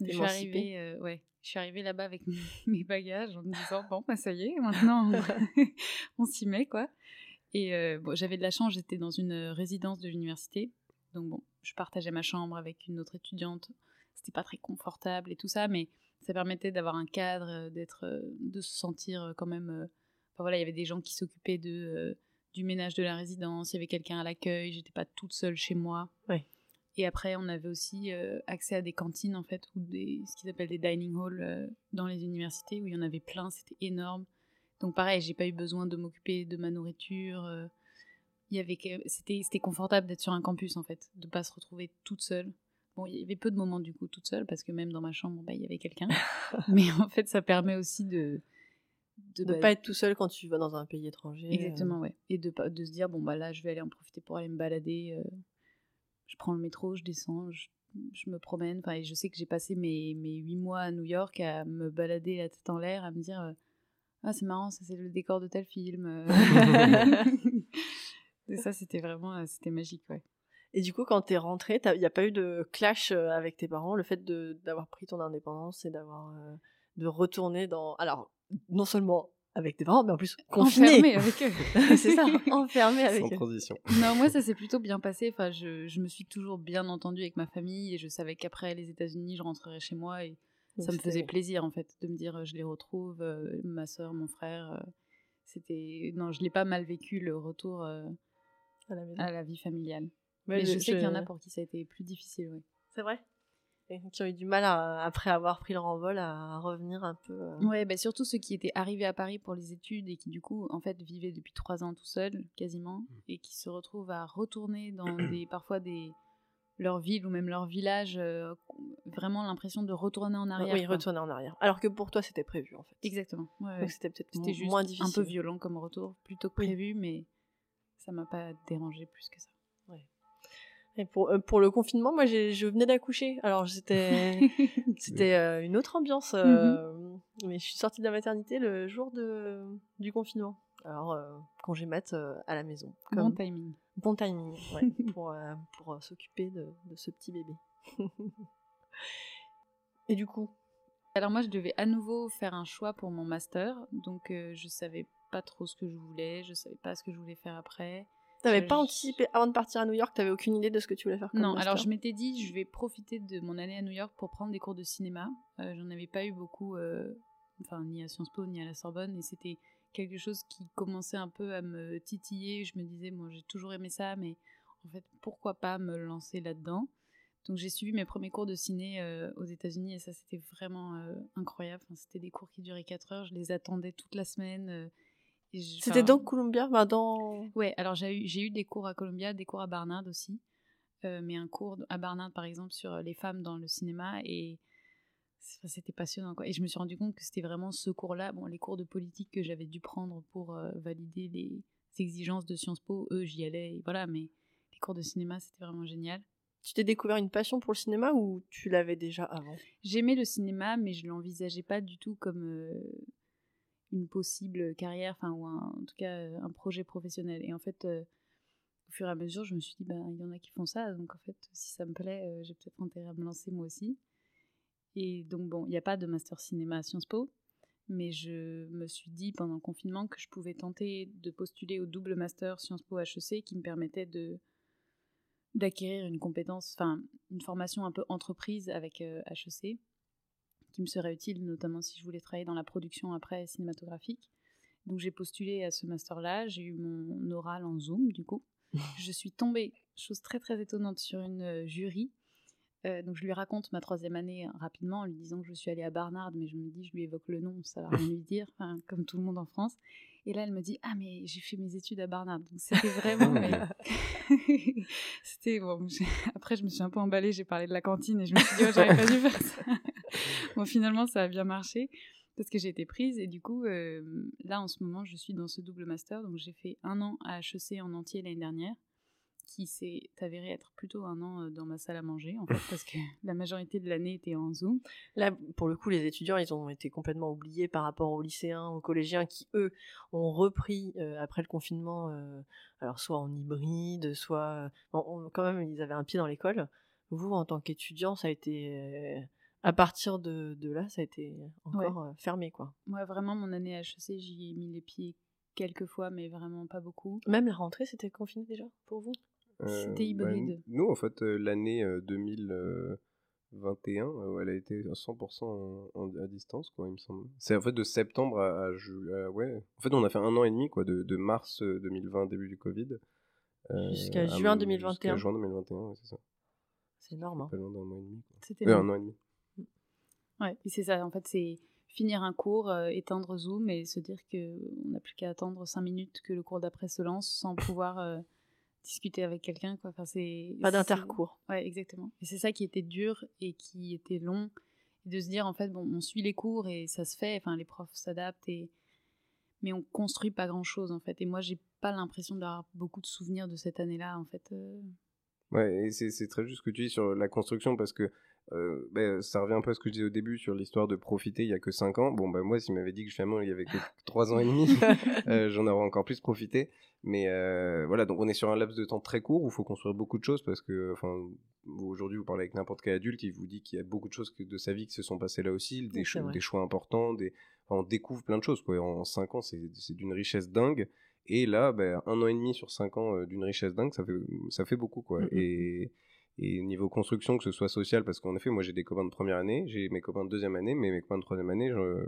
Je suis arrivée, euh, ouais, je suis arrivée là-bas avec mes bagages en me disant bon bah ça y est maintenant on s'y met quoi. Et euh, bon j'avais de la chance j'étais dans une résidence de l'université. Donc bon je partageais ma chambre avec une autre étudiante. C'était pas très confortable et tout ça mais ça permettait d'avoir un cadre euh, d'être euh, de se sentir quand même enfin voilà il y avait des gens qui s'occupaient de du ménage de la résidence. Il y avait quelqu'un à l'accueil. J'étais pas toute seule chez moi. Ouais. Et après, on avait aussi euh, accès à des cantines, en fait, ou des, ce qu'ils appellent des dining halls euh, dans les universités, où il y en avait plein, c'était énorme. Donc pareil, j'ai pas eu besoin de m'occuper de ma nourriture. Euh, il y avait, c'était, c'était confortable d'être sur un campus, en fait, de pas se retrouver toute seule. Bon, il y avait peu de moments, du coup, toute seule, parce que même dans ma chambre, bah, il y avait quelqu'un. Mais en fait, ça permet aussi de... De ne bah, pas être tout seul quand tu vas dans un pays étranger. Exactement, ouais. Et de, de se dire, bon, bah là, je vais aller en profiter pour aller me balader je prends le métro, je descends, je, me promène. Enfin, je sais que j'ai passé mes, mes 8 mois à New York à me balader la tête en l'air, à me dire euh, Ah, c'est marrant, ça c'est le décor de tel film. Euh. Et ça, c'était vraiment euh, c'était magique, ouais. Et du coup, quand t'es rentrée, il n'y a pas eu de clash avec tes parents, le fait d'avoir pris ton indépendance et d'avoir de retourner dans. Alors, non seulement avec tes parents, mais en plus confiné. avec eux. c'est ça, enfermé avec Sans transition. Non, moi ça s'est plutôt bien passé. Enfin, je, je, me suis toujours bien entendue avec ma famille et je savais qu'après les États-Unis, je rentrerais chez moi et ça me faisait plaisir en fait de me dire euh, je les retrouve, euh, ma soeur, mon frère. Euh, c'était non, je l'ai pas mal vécu le retour à, la vie familiale. mais je, sais qu'il y en a pour qui ça a été plus difficile, oui. C'est vrai? Qui ont eu du mal après avoir pris leur envol à, revenir un peu. Euh. Ouais, bah surtout ceux qui étaient arrivés à Paris pour les études et qui du coup en fait vivaient depuis trois ans tout seuls quasiment mm. et qui se retrouvent à retourner dans des parfois des leur ville ou même leur village, euh, vraiment l'impression de retourner en arrière. Oui, retourner en arrière. Alors que pour toi c'était prévu en fait. Exactement. Donc c'était peut-être moins difficile. Un peu violent comme retour plutôt que prévu, mais ça m'a pas dérangé plus que ça. Et pour, euh, pour le confinement, moi, je venais d'accoucher. Alors, c'était c'était euh, une autre ambiance. Euh, mhm. Mais je suis sortie de la maternité le jour de, du confinement. Alors, congé mat à la maison. Bon timing. Bon timing, ouais, pour, pour s'occuper de, de, ce petit bébé. Et du coup? Alors, moi, je devais à nouveau faire un choix pour mon master. Donc, je savais pas trop ce que je voulais. Je savais pas ce que je voulais faire après. T'avais pas anticipé avant de partir à New York, t'avais aucune idée de ce que tu voulais faire comme Non, alors je m'étais dit, je vais profiter de mon année à New York pour prendre des cours de cinéma. Euh, J'en avais pas eu beaucoup, euh, enfin ni à Sciences Po ni à la Sorbonne, et c'était quelque chose qui commençait un peu à me titiller. Je me disais, moi j'ai toujours aimé ça, mais en fait pourquoi pas me lancer là-dedans? Donc j'ai suivi mes premiers cours de ciné euh, aux États-Unis et ça c'était vraiment euh, incroyable. Enfin, c'était des cours qui duraient 4 heures, je les attendais toute la semaine C'était dans Columbia bah, dans... Ouais, alors j'ai eu, j'ai eu des cours à Columbia, des cours à Barnard aussi. Euh, mais un cours à Barnard, par exemple, sur euh, les femmes dans le cinéma. Et c'était passionnant. Quoi. Et je me suis rendu compte que c'était vraiment ce cours-là, bon, les cours de politique que j'avais dû prendre pour euh, valider les exigences de Sciences Po, eux, j'y allais. et voilà, mais les cours de cinéma, c'était vraiment génial. Tu t'es découvert une passion pour le cinéma ou tu l'avais déjà avant? J'aimais le cinéma, mais je l'envisageais pas du tout comme euh, une possible carrière, enfin, ou un- en tout cas euh, un projet professionnel. Et en fait, euh, au fur et à mesure, je me suis dit, ben, il y en a qui font ça, donc en fait, si ça me plaît, euh, j'ai peut-être intérêt à me lancer moi aussi. Et donc, bon, il n'y a pas de master cinéma à Sciences Po, mais je me suis dit pendant le confinement que je pouvais tenter de postuler au double master Sciences Po HEC qui me permettait de d'acquérir une compétence, enfin une formation un peu entreprise avec euh, HEC, qui me serait utile notamment si je voulais travailler dans la production après cinématographique. Donc j'ai postulé à ce master-là, j'ai eu mon oral en Zoom du coup. je suis tombée, chose très très étonnante, sur une euh, jury. Euh, donc je lui raconte ma troisième année rapidement en lui disant que je suis allée à Barnard, mais je me dis, je lui évoque le nom, ça va rien lui dire, comme tout le monde en France. Et là, elle me dit, ah mais j'ai fait mes études à Barnard, donc c'était vraiment... mais- c'était bon. Après, je me suis un peu emballée, j'ai parlé de la cantine et je me suis dit, oh, j'aurais pas dû faire ça. bon, finalement, ça a bien marché parce que j'ai été prise et du coup, euh, là, en ce moment, je suis dans ce double master. Donc, j'ai fait un an à HEC en entier l'année dernière, qui s'est avéré être plutôt un an euh, dans ma salle à manger, en fait, parce que la majorité de l'année était en Zoom. Là, pour le coup, les étudiants, ils ont été complètement oubliés par rapport aux lycéens, aux collégiens qui, eux, ont repris euh, après le confinement, euh, alors soit en hybride, soit... bon, on- quand même, ils avaient un pied dans l'école. Vous, en tant qu'étudiant, ça a été... euh, à partir de, de là, ça a été encore euh, fermé, quoi. Moi, vraiment, mon année à HEC, j'y ai mis les pieds quelques fois, mais vraiment pas beaucoup. Même la rentrée, c'était confiné déjà, pour vous? C'était hybride. bah, nous, en fait, euh, l'année euh, 2021, euh, elle a été à 100% en- en- à distance, quoi, il me semble. C'est en fait de septembre à, à ouais. En fait, on a fait un an et demi, quoi, de, de mars euh, 2020, début du Covid. euh, Jusqu'à juin 2021. Jusqu'à juin 2021, ouais, c'est ça. C'est énorme, hein. Pas loin d'un mois et demi. quoi. C'était Ouais, un an et demi. Ouais, c'est ça, en fait, c'est finir un cours, euh, éteindre Zoom et se dire que on n'a plus qu'à attendre cinq minutes que le cours d'après se lance sans pouvoir euh, discuter avec quelqu'un, quoi. Enfin, c'est Pas d'intercours. Ouais, exactement. Et c'est ça qui était dur et qui était long, et de se dire en fait, bon, on suit les cours et ça se fait. Enfin, les profs s'adaptent et mais on construit pas grand chose en fait. Et moi, j'ai pas l'impression d'avoir beaucoup de souvenirs de cette année-là, en fait. euh. Ouais, et c'est c'est très juste ce que tu dis sur la construction parce que euh, bah, ça revient un peu à ce que je disais au début sur l'histoire de profiter il y a que 5 ans. Bon, bah moi, s'il m'avait dit que finalement il y avait que 3 ans et demi, euh, j'en aurais encore plus profité. Mais euh, voilà, donc on est sur un laps de temps très court où il faut construire beaucoup de choses parce que, enfin, aujourd'hui, vous parlez avec n'importe quel adulte, il vous dit qu'il y a beaucoup de choses de sa vie qui se sont passées là aussi, des, cho- choix importants, des, enfin, on découvre plein de choses. Quoi. En 5 ans, c'est d'une richesse dingue. Et là, ben, un an et demi sur 5 ans euh, d'une richesse dingue, ça fait, ça fait beaucoup. Quoi. Mhm. Et, et niveau construction, que ce soit social, parce qu'en effet, moi j'ai des copains de première année, j'ai mes copains de deuxième année, mais mes copains de troisième année, je-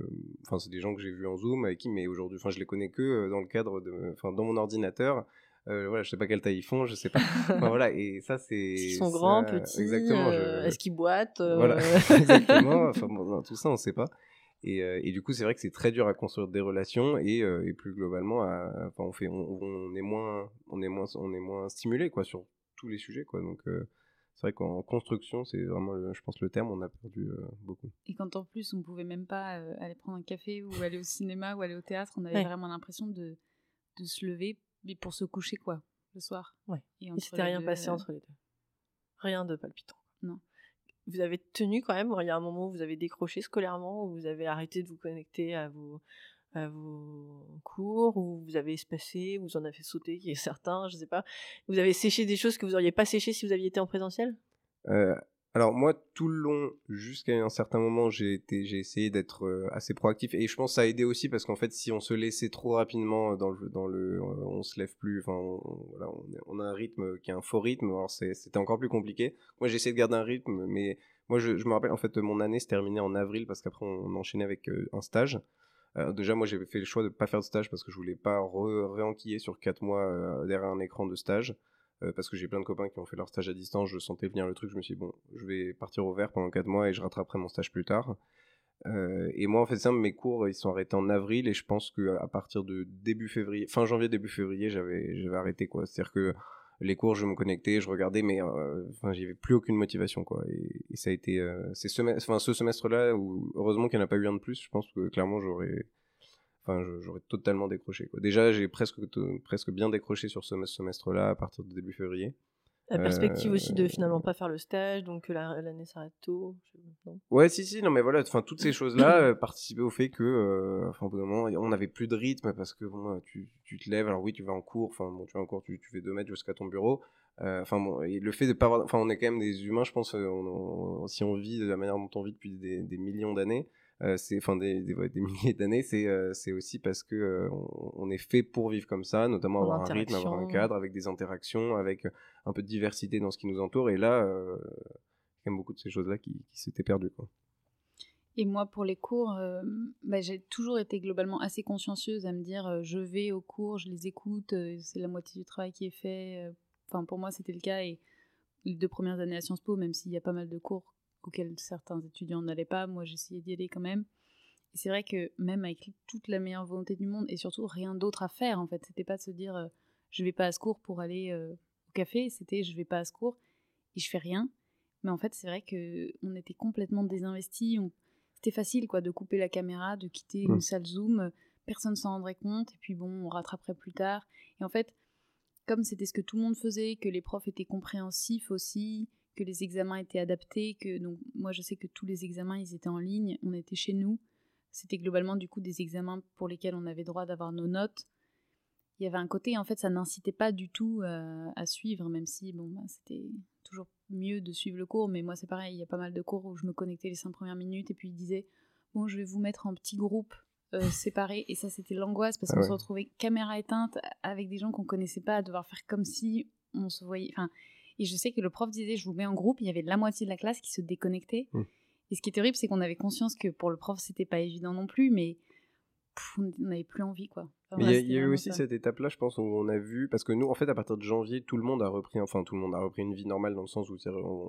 enfin, c'est des gens que j'ai vus en Zoom, avec qui, mais aujourd'hui, enfin, je les connais que euh, dans le cadre de, enfin, dans mon ordinateur. Euh, voilà, je sais pas quelle taille ils font, je sais pas. Enfin, voilà, et ça c'est. Ils sont ça- grands, petits, Exactement. je- euh, est-ce qu'ils boitent euh, voilà, exactement. Enfin, bon, non, tout ça, on sait pas. Et, et du coup, c'est vrai que c'est très dur à construire des relations et, et plus globalement, à, enfin, on fait, on, on est moins, on est moins, on est moins stimulé quoi sur tous les sujets quoi. Donc, c'est vrai qu'en construction, c'est vraiment, le- je pense, le terme, on a perdu euh, beaucoup. Et quand en plus on pouvait même pas euh, aller prendre un café ou aller au cinéma ou aller au théâtre, on avait Ouais. vraiment l'impression de, de se lever mais pour se coucher quoi le soir. Ouais. Et s'était les rien deux, passé euh, entre les deux. Rien de palpitant. Non. Vous avez tenu quand même, il y a un moment où vous avez décroché scolairement, où vous avez arrêté de vous connecter à vos, vos cours, où vous avez espacé, vous en avez sauté, qui est certain, je sais pas. Vous avez séché des choses que vous auriez pas séché si vous aviez été en présentiel? Euh, alors moi, tout le long, jusqu'à un certain moment, j'ai essayé d'être euh, assez proactif et je pense que ça a aidé aussi parce qu'en fait, si on se laissait trop rapidement dans le, dans le, euh, on se lève plus, enfin, on, on, on a un rythme qui est un faux rythme. Alors c'était encore plus compliqué. Moi, j'ai essayé de garder un rythme, mais moi, je, me rappelle en fait, mon année se terminait en avril parce qu'après on, enchaînait avec un stage. Euh, déjà, moi, j'avais fait le choix de pas faire de stage parce que je voulais pas réenquiller sur quatre mois euh, derrière un écran de stage. Euh, parce que j'ai plein de copains qui ont fait leur stage à distance, je sentais venir le truc, je me suis dit, bon, je vais partir au vert pendant 4 mois et je rattraperai mon stage plus tard. Et moi, en fait, ça, mes cours, ils sont arrêtés en avril et je pense que à partir de début février, fin janvier, début février, j'avais, j'avais arrêté, quoi. C'est-à-dire que les cours, je me connectais, je regardais, mais euh, enfin, j'avais plus aucune motivation, quoi. Et, ça a été, euh, enfin, ce semestre-là où, heureusement qu'il n'y en a pas eu un de plus, je pense que clairement, j'aurais, enfin, j'aurais totalement décroché. Déjà, j'ai presque, presque bien décroché sur ce semestre-là à partir de début février. La perspective aussi de finalement pas faire le stage, donc que l'année s'arrête tôt. Ouais, si, si, non, mais voilà, enfin, toutes ces choses-là euh, participaient au fait que, euh, enfin, au bout d'un moment, on n'avait plus de rythme parce que, bon, tu, tu, te lèves, alors oui, tu vas en cours, enfin, bon, tu vas en cours, tu, tu fais deux mètres jusqu'à ton bureau. Euh, enfin, bon, et le fait de pas avoir, enfin, on est quand même des humains, je pense, si on vit de la manière dont on vit depuis des, des millions d'années, euh, c'est enfin des, des, des, milliers d'années c'est euh, c'est aussi parce que euh, on, est fait pour vivre comme ça notamment avoir un rythme avoir un cadre avec des interactions avec un peu de diversité dans ce qui nous entoure et là il y a quand même beaucoup de ces choses là qui, qui s'étaient perdues quoi et moi, pour les cours, bah, j'ai toujours été globalement assez consciencieuse à me dire je vais aux cours, je les écoute, c'est la moitié du travail qui est fait. Enfin, pour moi, c'était le cas. Et les deux premières années à Sciences Po, même s'il y a pas mal de cours auxquels certains étudiants n'allaient pas. Moi, j'essayais d'y aller quand même. Et c'est vrai que même avec toute la meilleure volonté du monde et surtout rien d'autre à faire, en fait, c'était pas de se dire euh, je vais pas à ce cours pour aller euh, au café, c'était je vais pas à ce cours et je fais rien. Mais en fait, c'est vrai que on était complètement désinvestis. C'était facile, quoi, de couper la caméra, de quitter une salle Zoom. Personne s'en rendrait compte. Et puis bon, on rattraperait plus tard. Et en fait, comme c'était ce que tout le monde faisait, que les profs étaient compréhensifs aussi, que les examens étaient adaptés, que donc moi je sais que tous les examens ils étaient en ligne, on était chez nous. C'était globalement du coup des examens pour lesquels on avait droit d'avoir nos notes. Il y avait un côté en fait ça n'incitait pas du tout euh, à suivre, même si bon bah, c'était toujours mieux de suivre le cours, mais moi c'est pareil, il y a pas mal de cours où je me connectais les cinq premières minutes et puis ils disaient bon je vais vous mettre en petits groupes euh, séparés et ça c'était l'angoisse parce ah qu'on se retrouvait caméra éteinte avec des gens qu'on connaissait pas à devoir faire comme si on se voyait enfin et je sais que le prof disait, je vous mets en groupe, il y avait la moitié de la classe qui se déconnectait. Mmh. Et ce qui est terrible, c'est qu'on avait conscience que pour le prof, c'était pas évident non plus, mais on n'avait plus envie, quoi. il y a, eu aussi cette étape-là, je pense, où on a vu, parce que nous, en fait, à partir de janvier, tout le monde a repris, enfin, tout le monde a repris une vie normale dans le sens où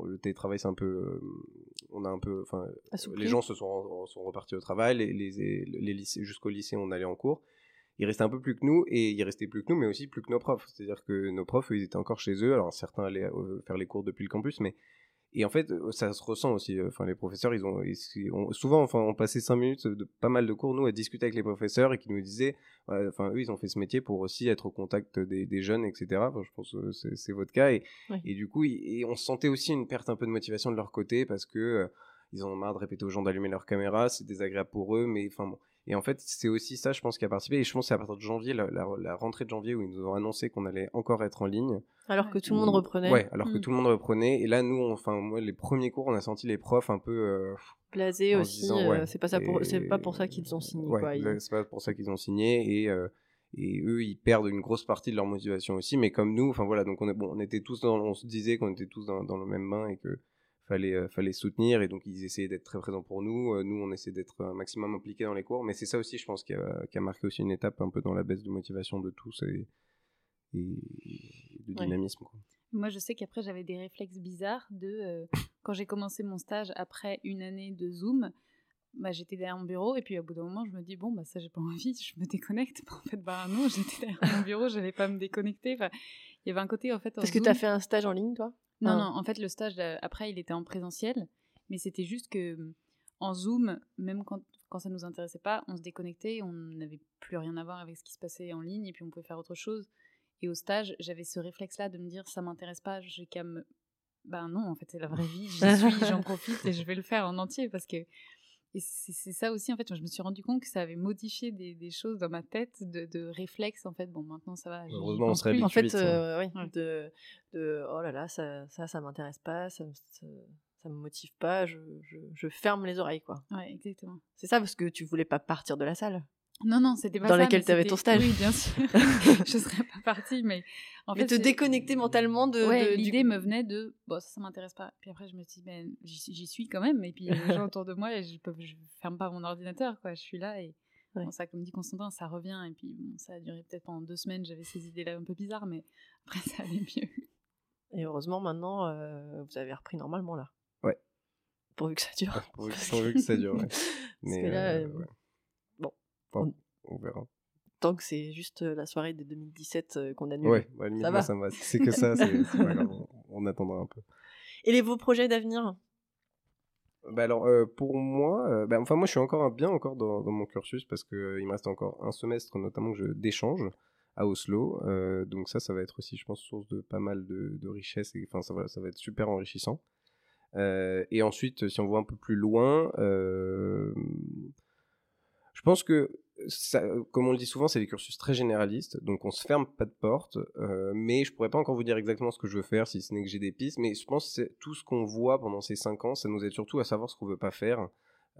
le télétravail, c'est un peu, euh, on a un peu, enfin, les gens se sont, sont repartis au travail, les, les, les lycées, jusqu'au lycée, on allait en cours il restait un peu plus que nous et il restait plus que nous mais aussi plus que nos profs. C'est à dire que nos profs ils étaient encore chez eux. Alors certains allaient euh, faire les cours depuis le campus mais et en fait euh, ça se ressent aussi euh, enfin les professeurs ils ont, souvent enfin on passait cinq minutes de pas mal de cours nous à discuter avec les professeurs et qui nous disaient enfin eux ils ont fait ce métier pour aussi être au contact des, jeunes etc je pense que c'est votre cas. Et, et du coup et on sentait aussi une perte un peu de motivation de leur côté parce que ils ont marre de répéter aux gens d'allumer leur caméra c'est désagréable pour eux mais enfin bon et en fait, c'est aussi ça, je pense, qui a participé. Et je pense que c'est à partir de janvier, la, rentrée de janvier, où ils nous ont annoncé qu'on allait encore être en ligne. Alors que tout le monde reprenait. Ouais, alors que mm. tout le monde reprenait. Et là, nous, enfin, moi, les premiers cours, on a senti les profs un peu. Euh, Blasés aussi. Euh, c'est pas, ça pour... pas pour ça qu'ils ont signé. Ouais, c'est pas pour ça qu'ils ont signé. Et. Euh, et eux ils perdent une grosse partie de leur motivation aussi mais comme nous enfin voilà donc on, est, bon, on était tous dans, on se disait qu'on était tous dans, dans le même bain et que fallait euh, fallait soutenir et donc ils essayaient d'être très présents pour nous. Euh, nous on essaie d'être un maximum impliqués dans les cours. Mais c'est ça aussi je pense qui a, qui a, marqué aussi une étape un peu dans la baisse de motivation de tous et, et de dynamisme moi je sais qu'après j'avais des réflexes bizarres de euh, quand j'ai commencé mon stage après une année de zoom bah, j'étais derrière mon bureau et puis au bout d'un moment je me dis bon bah ça j'ai pas envie je me déconnecte. En fait bah non j'étais derrière mon bureau j'allais pas me déconnecter. Enfin, il y avait un côté en fait parce que tu as fait un stage en ligne toi? Non, non, en fait, le stage, euh, après, il était en présentiel, mais c'était juste que mm, en Zoom, même quand, quand ça nous intéressait pas, on se déconnectait, on n'avait plus rien à voir avec ce qui se passait en ligne, et puis on pouvait faire autre chose. Et au stage, j'avais ce réflexe-là de me dire, ça m'intéresse pas, j'ai qu'à me... Ben non, en fait, c'est la vraie vie, j'y suis, j'en profite, et je vais le faire en entier, parce que et c'est ça aussi, en fait, je me suis rendu compte que ça avait modifié des, des choses dans ma tête, de, de réflexes, en fait. Bon, maintenant, ça va. Heureusement, on serait habitué. En fait, euh, oui, de, de, oh là là, ça, ça, ça m'intéresse pas, ça, ça, ça, me motive pas, je, je, je, ferme les oreilles, quoi. Ouais, exactement. C'est ça, parce que tu voulais pas partir de la salle. Non, non, c'était pas dans ça. Laquelle tu avais ton stage. Oui, bien sûr. je serais pas partie, mais en fait. te déconnecter mentalement de. Ouais, l'idée me venait de. Bon, ça, ça m'intéresse pas. Puis après, je me suis dit, ben, j'y suis quand même. Et puis, il y a des gens autour de moi et je, peux, je ferme pas mon ordinateur, quoi. Je suis là et. Bon, ça, comme dit Constantin, ça revient. Et puis, bon, ça a duré peut-être pendant deux semaines. J'avais ces idées-là un peu bizarres, mais après, ça allait mieux. Et heureusement, maintenant, euh, vous avez repris normalement, là. Ouais. Pourvu que ça dure. pourvu, que ça dure, ouais. Mais que là, euh, ouais. On... on... verra. Tant que c'est juste la soirée de 2017 qu'on annule. Ouais, ouais ça, va. ça me va. Si c'est que ça, c'est pas grave. On, on attendra un peu. Et les vos projets d'avenir? Bah alors euh, pour moi, euh, bah, enfin moi je suis encore bien encore dans, dans mon cursus parce que euh, il me reste encore un semestre notamment que je d'échange à Oslo, donc ça ça va être aussi je pense source de pas mal de, de richesse et enfin ça va être super enrichissant. et ensuite si on voit un peu plus loin, je pense que ça, comme on le dit souvent, c'est des cursus très généralistes, donc on se ferme pas de porte, euh, mais je pourrais pas encore vous dire exactement ce que je veux faire, si ce n'est que j'ai des pistes, mais je pense que tout ce qu'on voit pendant ces 5 ans, ça nous aide surtout à savoir ce qu'on veut pas faire,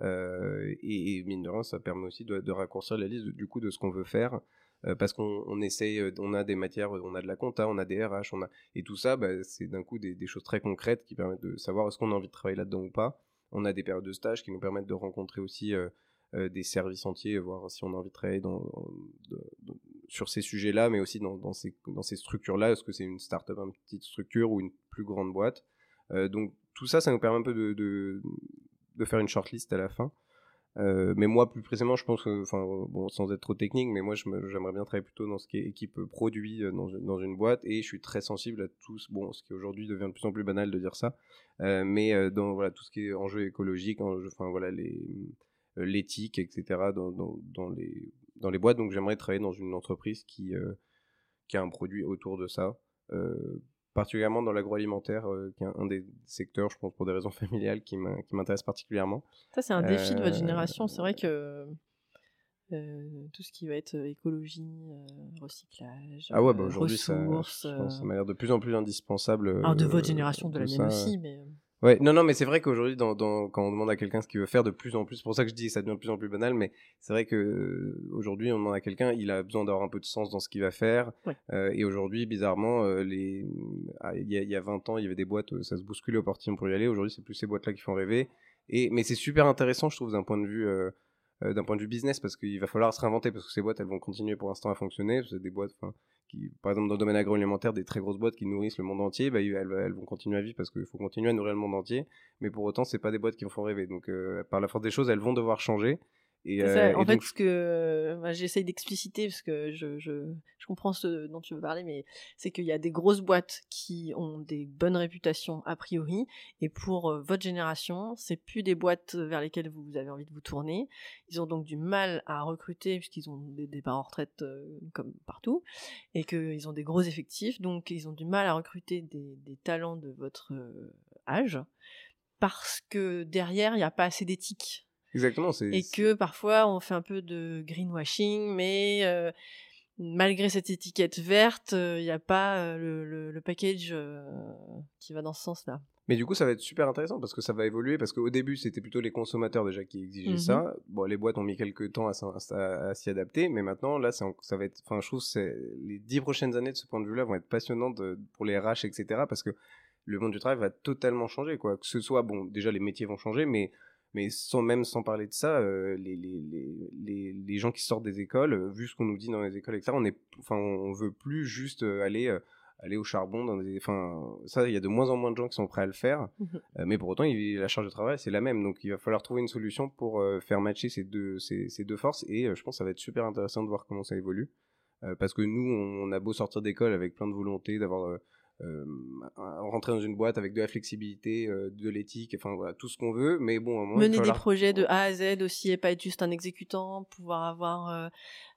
euh, et, mine de rien, ça permet aussi de, raccourcir la liste du coup de ce qu'on veut faire, euh, parce qu'on on essaye, on a des matières, on a de la compta, on a des RH, on a, et tout ça, bah, c'est d'un coup des, des, choses très concrètes qui permettent de savoir est-ce qu'on a envie de travailler là-dedans ou pas. On a des périodes de stage qui nous permettent de rencontrer aussi euh, des services entiers, voir si on a envie de travailler dans, sur ces sujets-là, mais aussi dans, dans ces, dans structures-là. Est-ce que c'est une start-up, une petite structure ou une plus grande boîte? Euh, Donc tout ça, ça nous permet un peu de, faire une shortlist à la fin. Euh, mais moi, plus précisément, je pense, sans être trop technique, mais moi, j'aimerais bien travailler plutôt dans ce qui est équipe produit dans, dans, une boîte, et je suis très sensible à tout, bon, ce qui aujourd'hui devient de plus en plus banal de dire ça, mais dans voilà tout ce qui est enjeux écologiques, enfin voilà les euh, l'éthique, etc. Dans, dans, dans, les, dans les boîtes. Donc j'aimerais travailler dans une entreprise qui, euh, qui a un produit autour de ça. Euh, particulièrement dans l'agroalimentaire, qui est un, des secteurs, je pense, pour des raisons familiales, qui m'intéresse particulièrement. Ça, c'est un défi de votre génération. C'est vrai que tout ce qui va être écologie, recyclage, ah ouais, bah aujourd'hui, ça, ça m'a l'air de plus en plus indispensable. Alors de votre génération, de la mienne aussi, mais... Ouais, non, non, mais c'est vrai qu'aujourd'hui, dans, dans, quand on demande à quelqu'un ce qu'il veut faire de plus en plus, c'est pour ça que je dis que ça devient de plus en plus banal, mais c'est vrai que euh, aujourd'hui, on demande à quelqu'un, il a besoin d'avoir un peu de sens dans ce qu'il va faire. Euh, et aujourd'hui, bizarrement, euh, les, ah, il y, a, y, a 20 ans, il y avait des boîtes, ça se bousculait au portillon pour y aller. Aujourd'hui, c'est plus ces boîtes-là qui font rêver. Et, mais c'est super intéressant, je trouve, d'un point de vue. D'un point de vue business parce qu'il va falloir se réinventer parce que ces boîtes elles vont continuer pour l'instant à fonctionner c'est des boîtes qui, par exemple, dans le domaine agroalimentaire, des très grosses boîtes qui nourrissent le monde entier, bah, elles, vont continuer à vivre parce qu'il faut continuer à nourrir le monde entier. Mais pour autant, c'est pas des boîtes qui en font rêver. Donc, euh, par la force des choses, elles vont devoir changer. Euh, en fait, ce que j'essaye d'expliciter, parce que je, je, je, comprends ce dont tu veux parler, mais c'est qu'il y a des grosses boîtes qui ont des bonnes réputations a priori, et pour euh, votre génération, c'est plus des boîtes vers lesquelles vous avez envie de vous tourner. Ils ont donc du mal à recruter, puisqu'ils ont des départs en retraite euh, comme partout, et qu'ils ont des gros effectifs, donc ils ont du mal à recruter des, des talents de votre âge, parce que derrière, il n'y a pas assez d'éthique Exactement. Et que parfois on fait un peu de greenwashing, mais euh, malgré cette étiquette verte, il euh, n'y a pas euh, le, le, package qui va dans ce sens-là. Mais du coup, ça va être super intéressant parce que ça va évoluer. Parce qu'au début, c'était plutôt les consommateurs déjà qui exigeaient mmh ça. Bon, les boîtes ont mis quelques temps à, s'y adapter, mais maintenant, là, ça va être. Enfin, je trouve que les dix prochaines années de ce point de vue-là vont être passionnantes pour les RH, etc. Parce que le monde du travail va totalement changer, quoi. Que ce soit, bon, déjà les métiers vont changer, mais mais sans même sans parler de ça, euh, les, les, les, les, gens qui sortent des écoles, euh, vu ce qu'on nous dit dans les écoles, etc., on est, enfin, on veut plus juste euh, aller aller au charbon dans des, enfin, ça, il y a de moins en moins de gens qui sont prêts à le faire, mmh mais pour autant, il, la charge de travail c'est la même, donc il va falloir trouver une solution pour faire matcher ces deux ces, ces, deux forces, et je pense que ça va être super intéressant de voir comment ça évolue, parce que nous, on, a beau sortir d'école avec plein de volonté d'avoir euh, rentrer dans une boîte avec de la flexibilité, euh, de l'éthique, enfin voilà, tout ce qu'on veut. Mais bon, mener des projets de A à Z aussi et pas être juste un exécutant, pouvoir avoir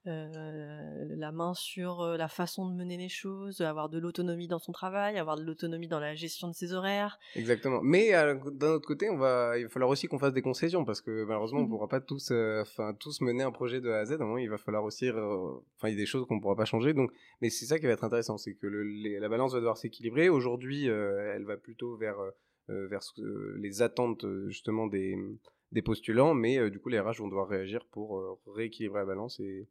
euh, euh, la main sur euh, la façon de mener les choses, avoir de l'autonomie dans son travail, avoir de l'autonomie dans la gestion de ses horaires. Exactement. Mais euh, d'un autre côté, on va, il va falloir aussi qu'on fasse des concessions parce que malheureusement, on ne mmh pourra pas tous, enfin tous mener un projet de A à Z. À un moment, il va falloir aussi, enfin, il y a des choses qu'on ne pourra pas changer. Donc, mais c'est ça qui va être intéressant, c'est que le, la balance va devoir s'équilibrer. Aujourd'hui, elle va plutôt vers vers les attentes justement des des postulants, mais du coup, les RH vont devoir réagir pour rééquilibrer la balance et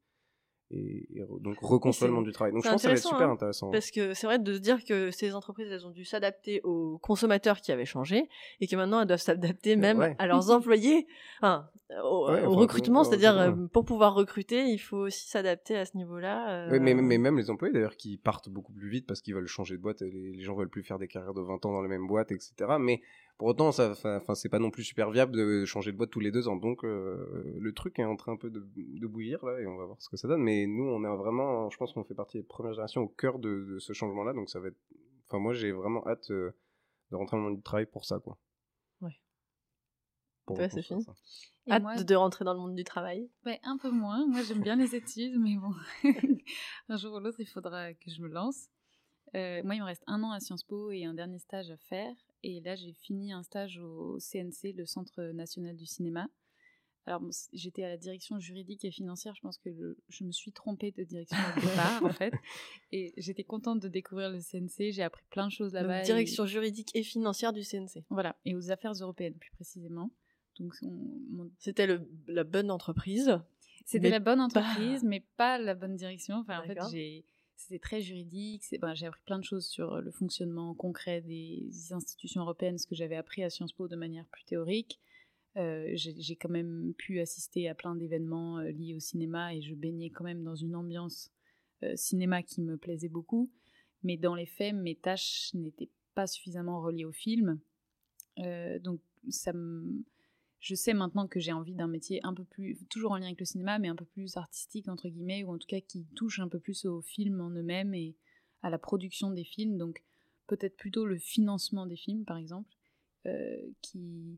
et, donc reconstruire le monde du travail. Donc je pense que ça va être super hein, intéressant. Parce que c'est vrai de se dire que ces entreprises, elles ont dû s'adapter aux consommateurs qui avaient changé et que maintenant elles doivent s'adapter même à leurs employés, enfin, au, recrutement, c'est-à-dire euh, pour pouvoir recruter, il faut aussi s'adapter à ce niveau-là. Euh... mais, mais, même les employés d'ailleurs qui partent beaucoup plus vite parce qu'ils veulent changer de boîte, les, les gens veulent plus faire des carrières de 20 ans dans la même boîte, etc. Mais pour autant, ça, enfin, c'est pas non plus super viable de changer de boîte tous les deux ans. Donc, euh, le truc est en train un peu de, bouillir là, et on va voir ce que ça donne. Mais nous, on est vraiment, je pense qu'on fait partie des premières générations au cœur de, ce changement-là. Donc, ça va être, enfin, moi, j'ai vraiment hâte euh, de rentrer dans le monde du travail pour ça, quoi. Ouais. Pour c'est fini. Hâte de rentrer dans le monde du travail. Ouais, un peu moins. Moi, j'aime bien les études, mais bon, un jour ou l'autre, il faudra que je me lance. Euh, moi, il me reste un an à Sciences Po et un dernier stage à faire. Et là, j'ai fini un stage au CNC, le Centre national du cinéma. Alors, j'étais à la direction juridique et financière. Je pense que je me suis trompée de direction au départ, en fait. Et j'étais contente de découvrir le CNC. J'ai appris plein de choses là-bas. Direction juridique et financière du CNC. Voilà, et aux affaires européennes, plus précisément. Donc, c'était la bonne entreprise. C'était la bonne entreprise, mais pas la bonne direction. Enfin, en fait, j'ai c'était très juridique. Ben, j'ai appris plein de choses sur euh, le fonctionnement concret des institutions européennes, ce que j'avais appris à Sciences Po de manière plus théorique. Euh, j'ai quand même pu assister à plein d'événements euh, liés au cinéma et je baignais quand même dans une ambiance cinéma qui me plaisait beaucoup. Mais dans les faits, mes tâches n'étaient pas suffisamment reliées au film. donc ça me je sais maintenant que j'ai envie d'un métier un peu plus, toujours en lien avec le cinéma, mais un peu plus artistique, entre guillemets, ou en tout cas qui touche un peu plus au film en eux-mêmes et à la production des films. Donc peut-être plutôt le financement des films, par exemple, euh, qui...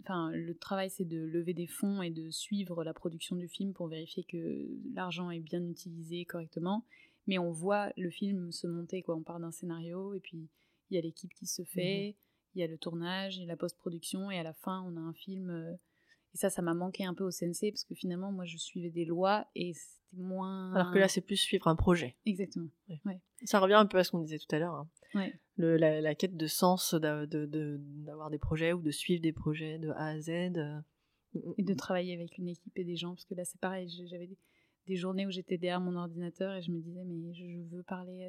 Enfin, le travail, c'est de lever des fonds et de suivre la production du film pour vérifier que l'argent est bien utilisé correctement. Mais on voit le film se monter, quoi. On part d'un scénario et puis il y a l'équipe qui se fait. Mhm il y a le tournage, et la post-production, et à la fin, on a un film. Euh, et ça, ça m'a manqué un peu au CNC, parce que finalement, moi, je suivais des lois, et c'était moins. Alors que là, c'est plus suivre un projet. Exactement. Ouais. Ça revient un peu à ce qu'on disait tout à l'heure. Hein. Le, la, quête de sens d'avoir de, des projets ou de suivre des projets de A à Z. Euh, et de travailler avec une équipe et des gens, parce que là, c'est pareil, j'avais des, journées où j'étais derrière mon ordinateur et je me disais, mais je, je veux parler à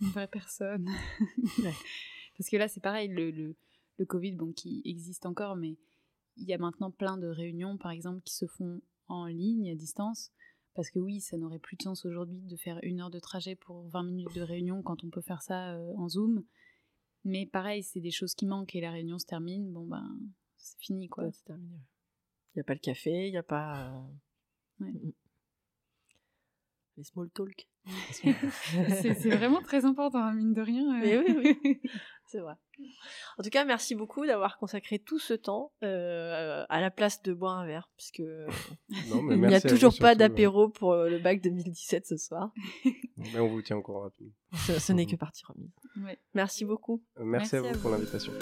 une vraie personne. Parce que là, c'est pareil, le, le, Covid, bon, qui existe encore, mais il y a maintenant plein de réunions, par exemple, qui se font en ligne, à distance. Parce que oui, ça n'aurait plus de sens aujourd'hui de faire une heure de trajet pour 20 minutes de réunion quand on peut faire ça euh, en Zoom. Mais pareil, c'est des choses qui manquent et la réunion se termine, bon ben, c'est fini quoi. c'est terminé. Il n'y a pas le café, il n'y a pas. Euh, ouais. Les small talk. C'est vraiment très important, hein, mine de rien. Euh. oui, oui. c'est vrai. En tout cas, merci beaucoup d'avoir consacré tout ce temps euh, à la place de boire un verre, puisque il n'y a toujours pas d'apéro pour euh, le bac 2017 ce soir. Mais on vous tient encore rapide. Ce, ce n'est que partie remise. Merci beaucoup. Merci, à vous pour l'invitation.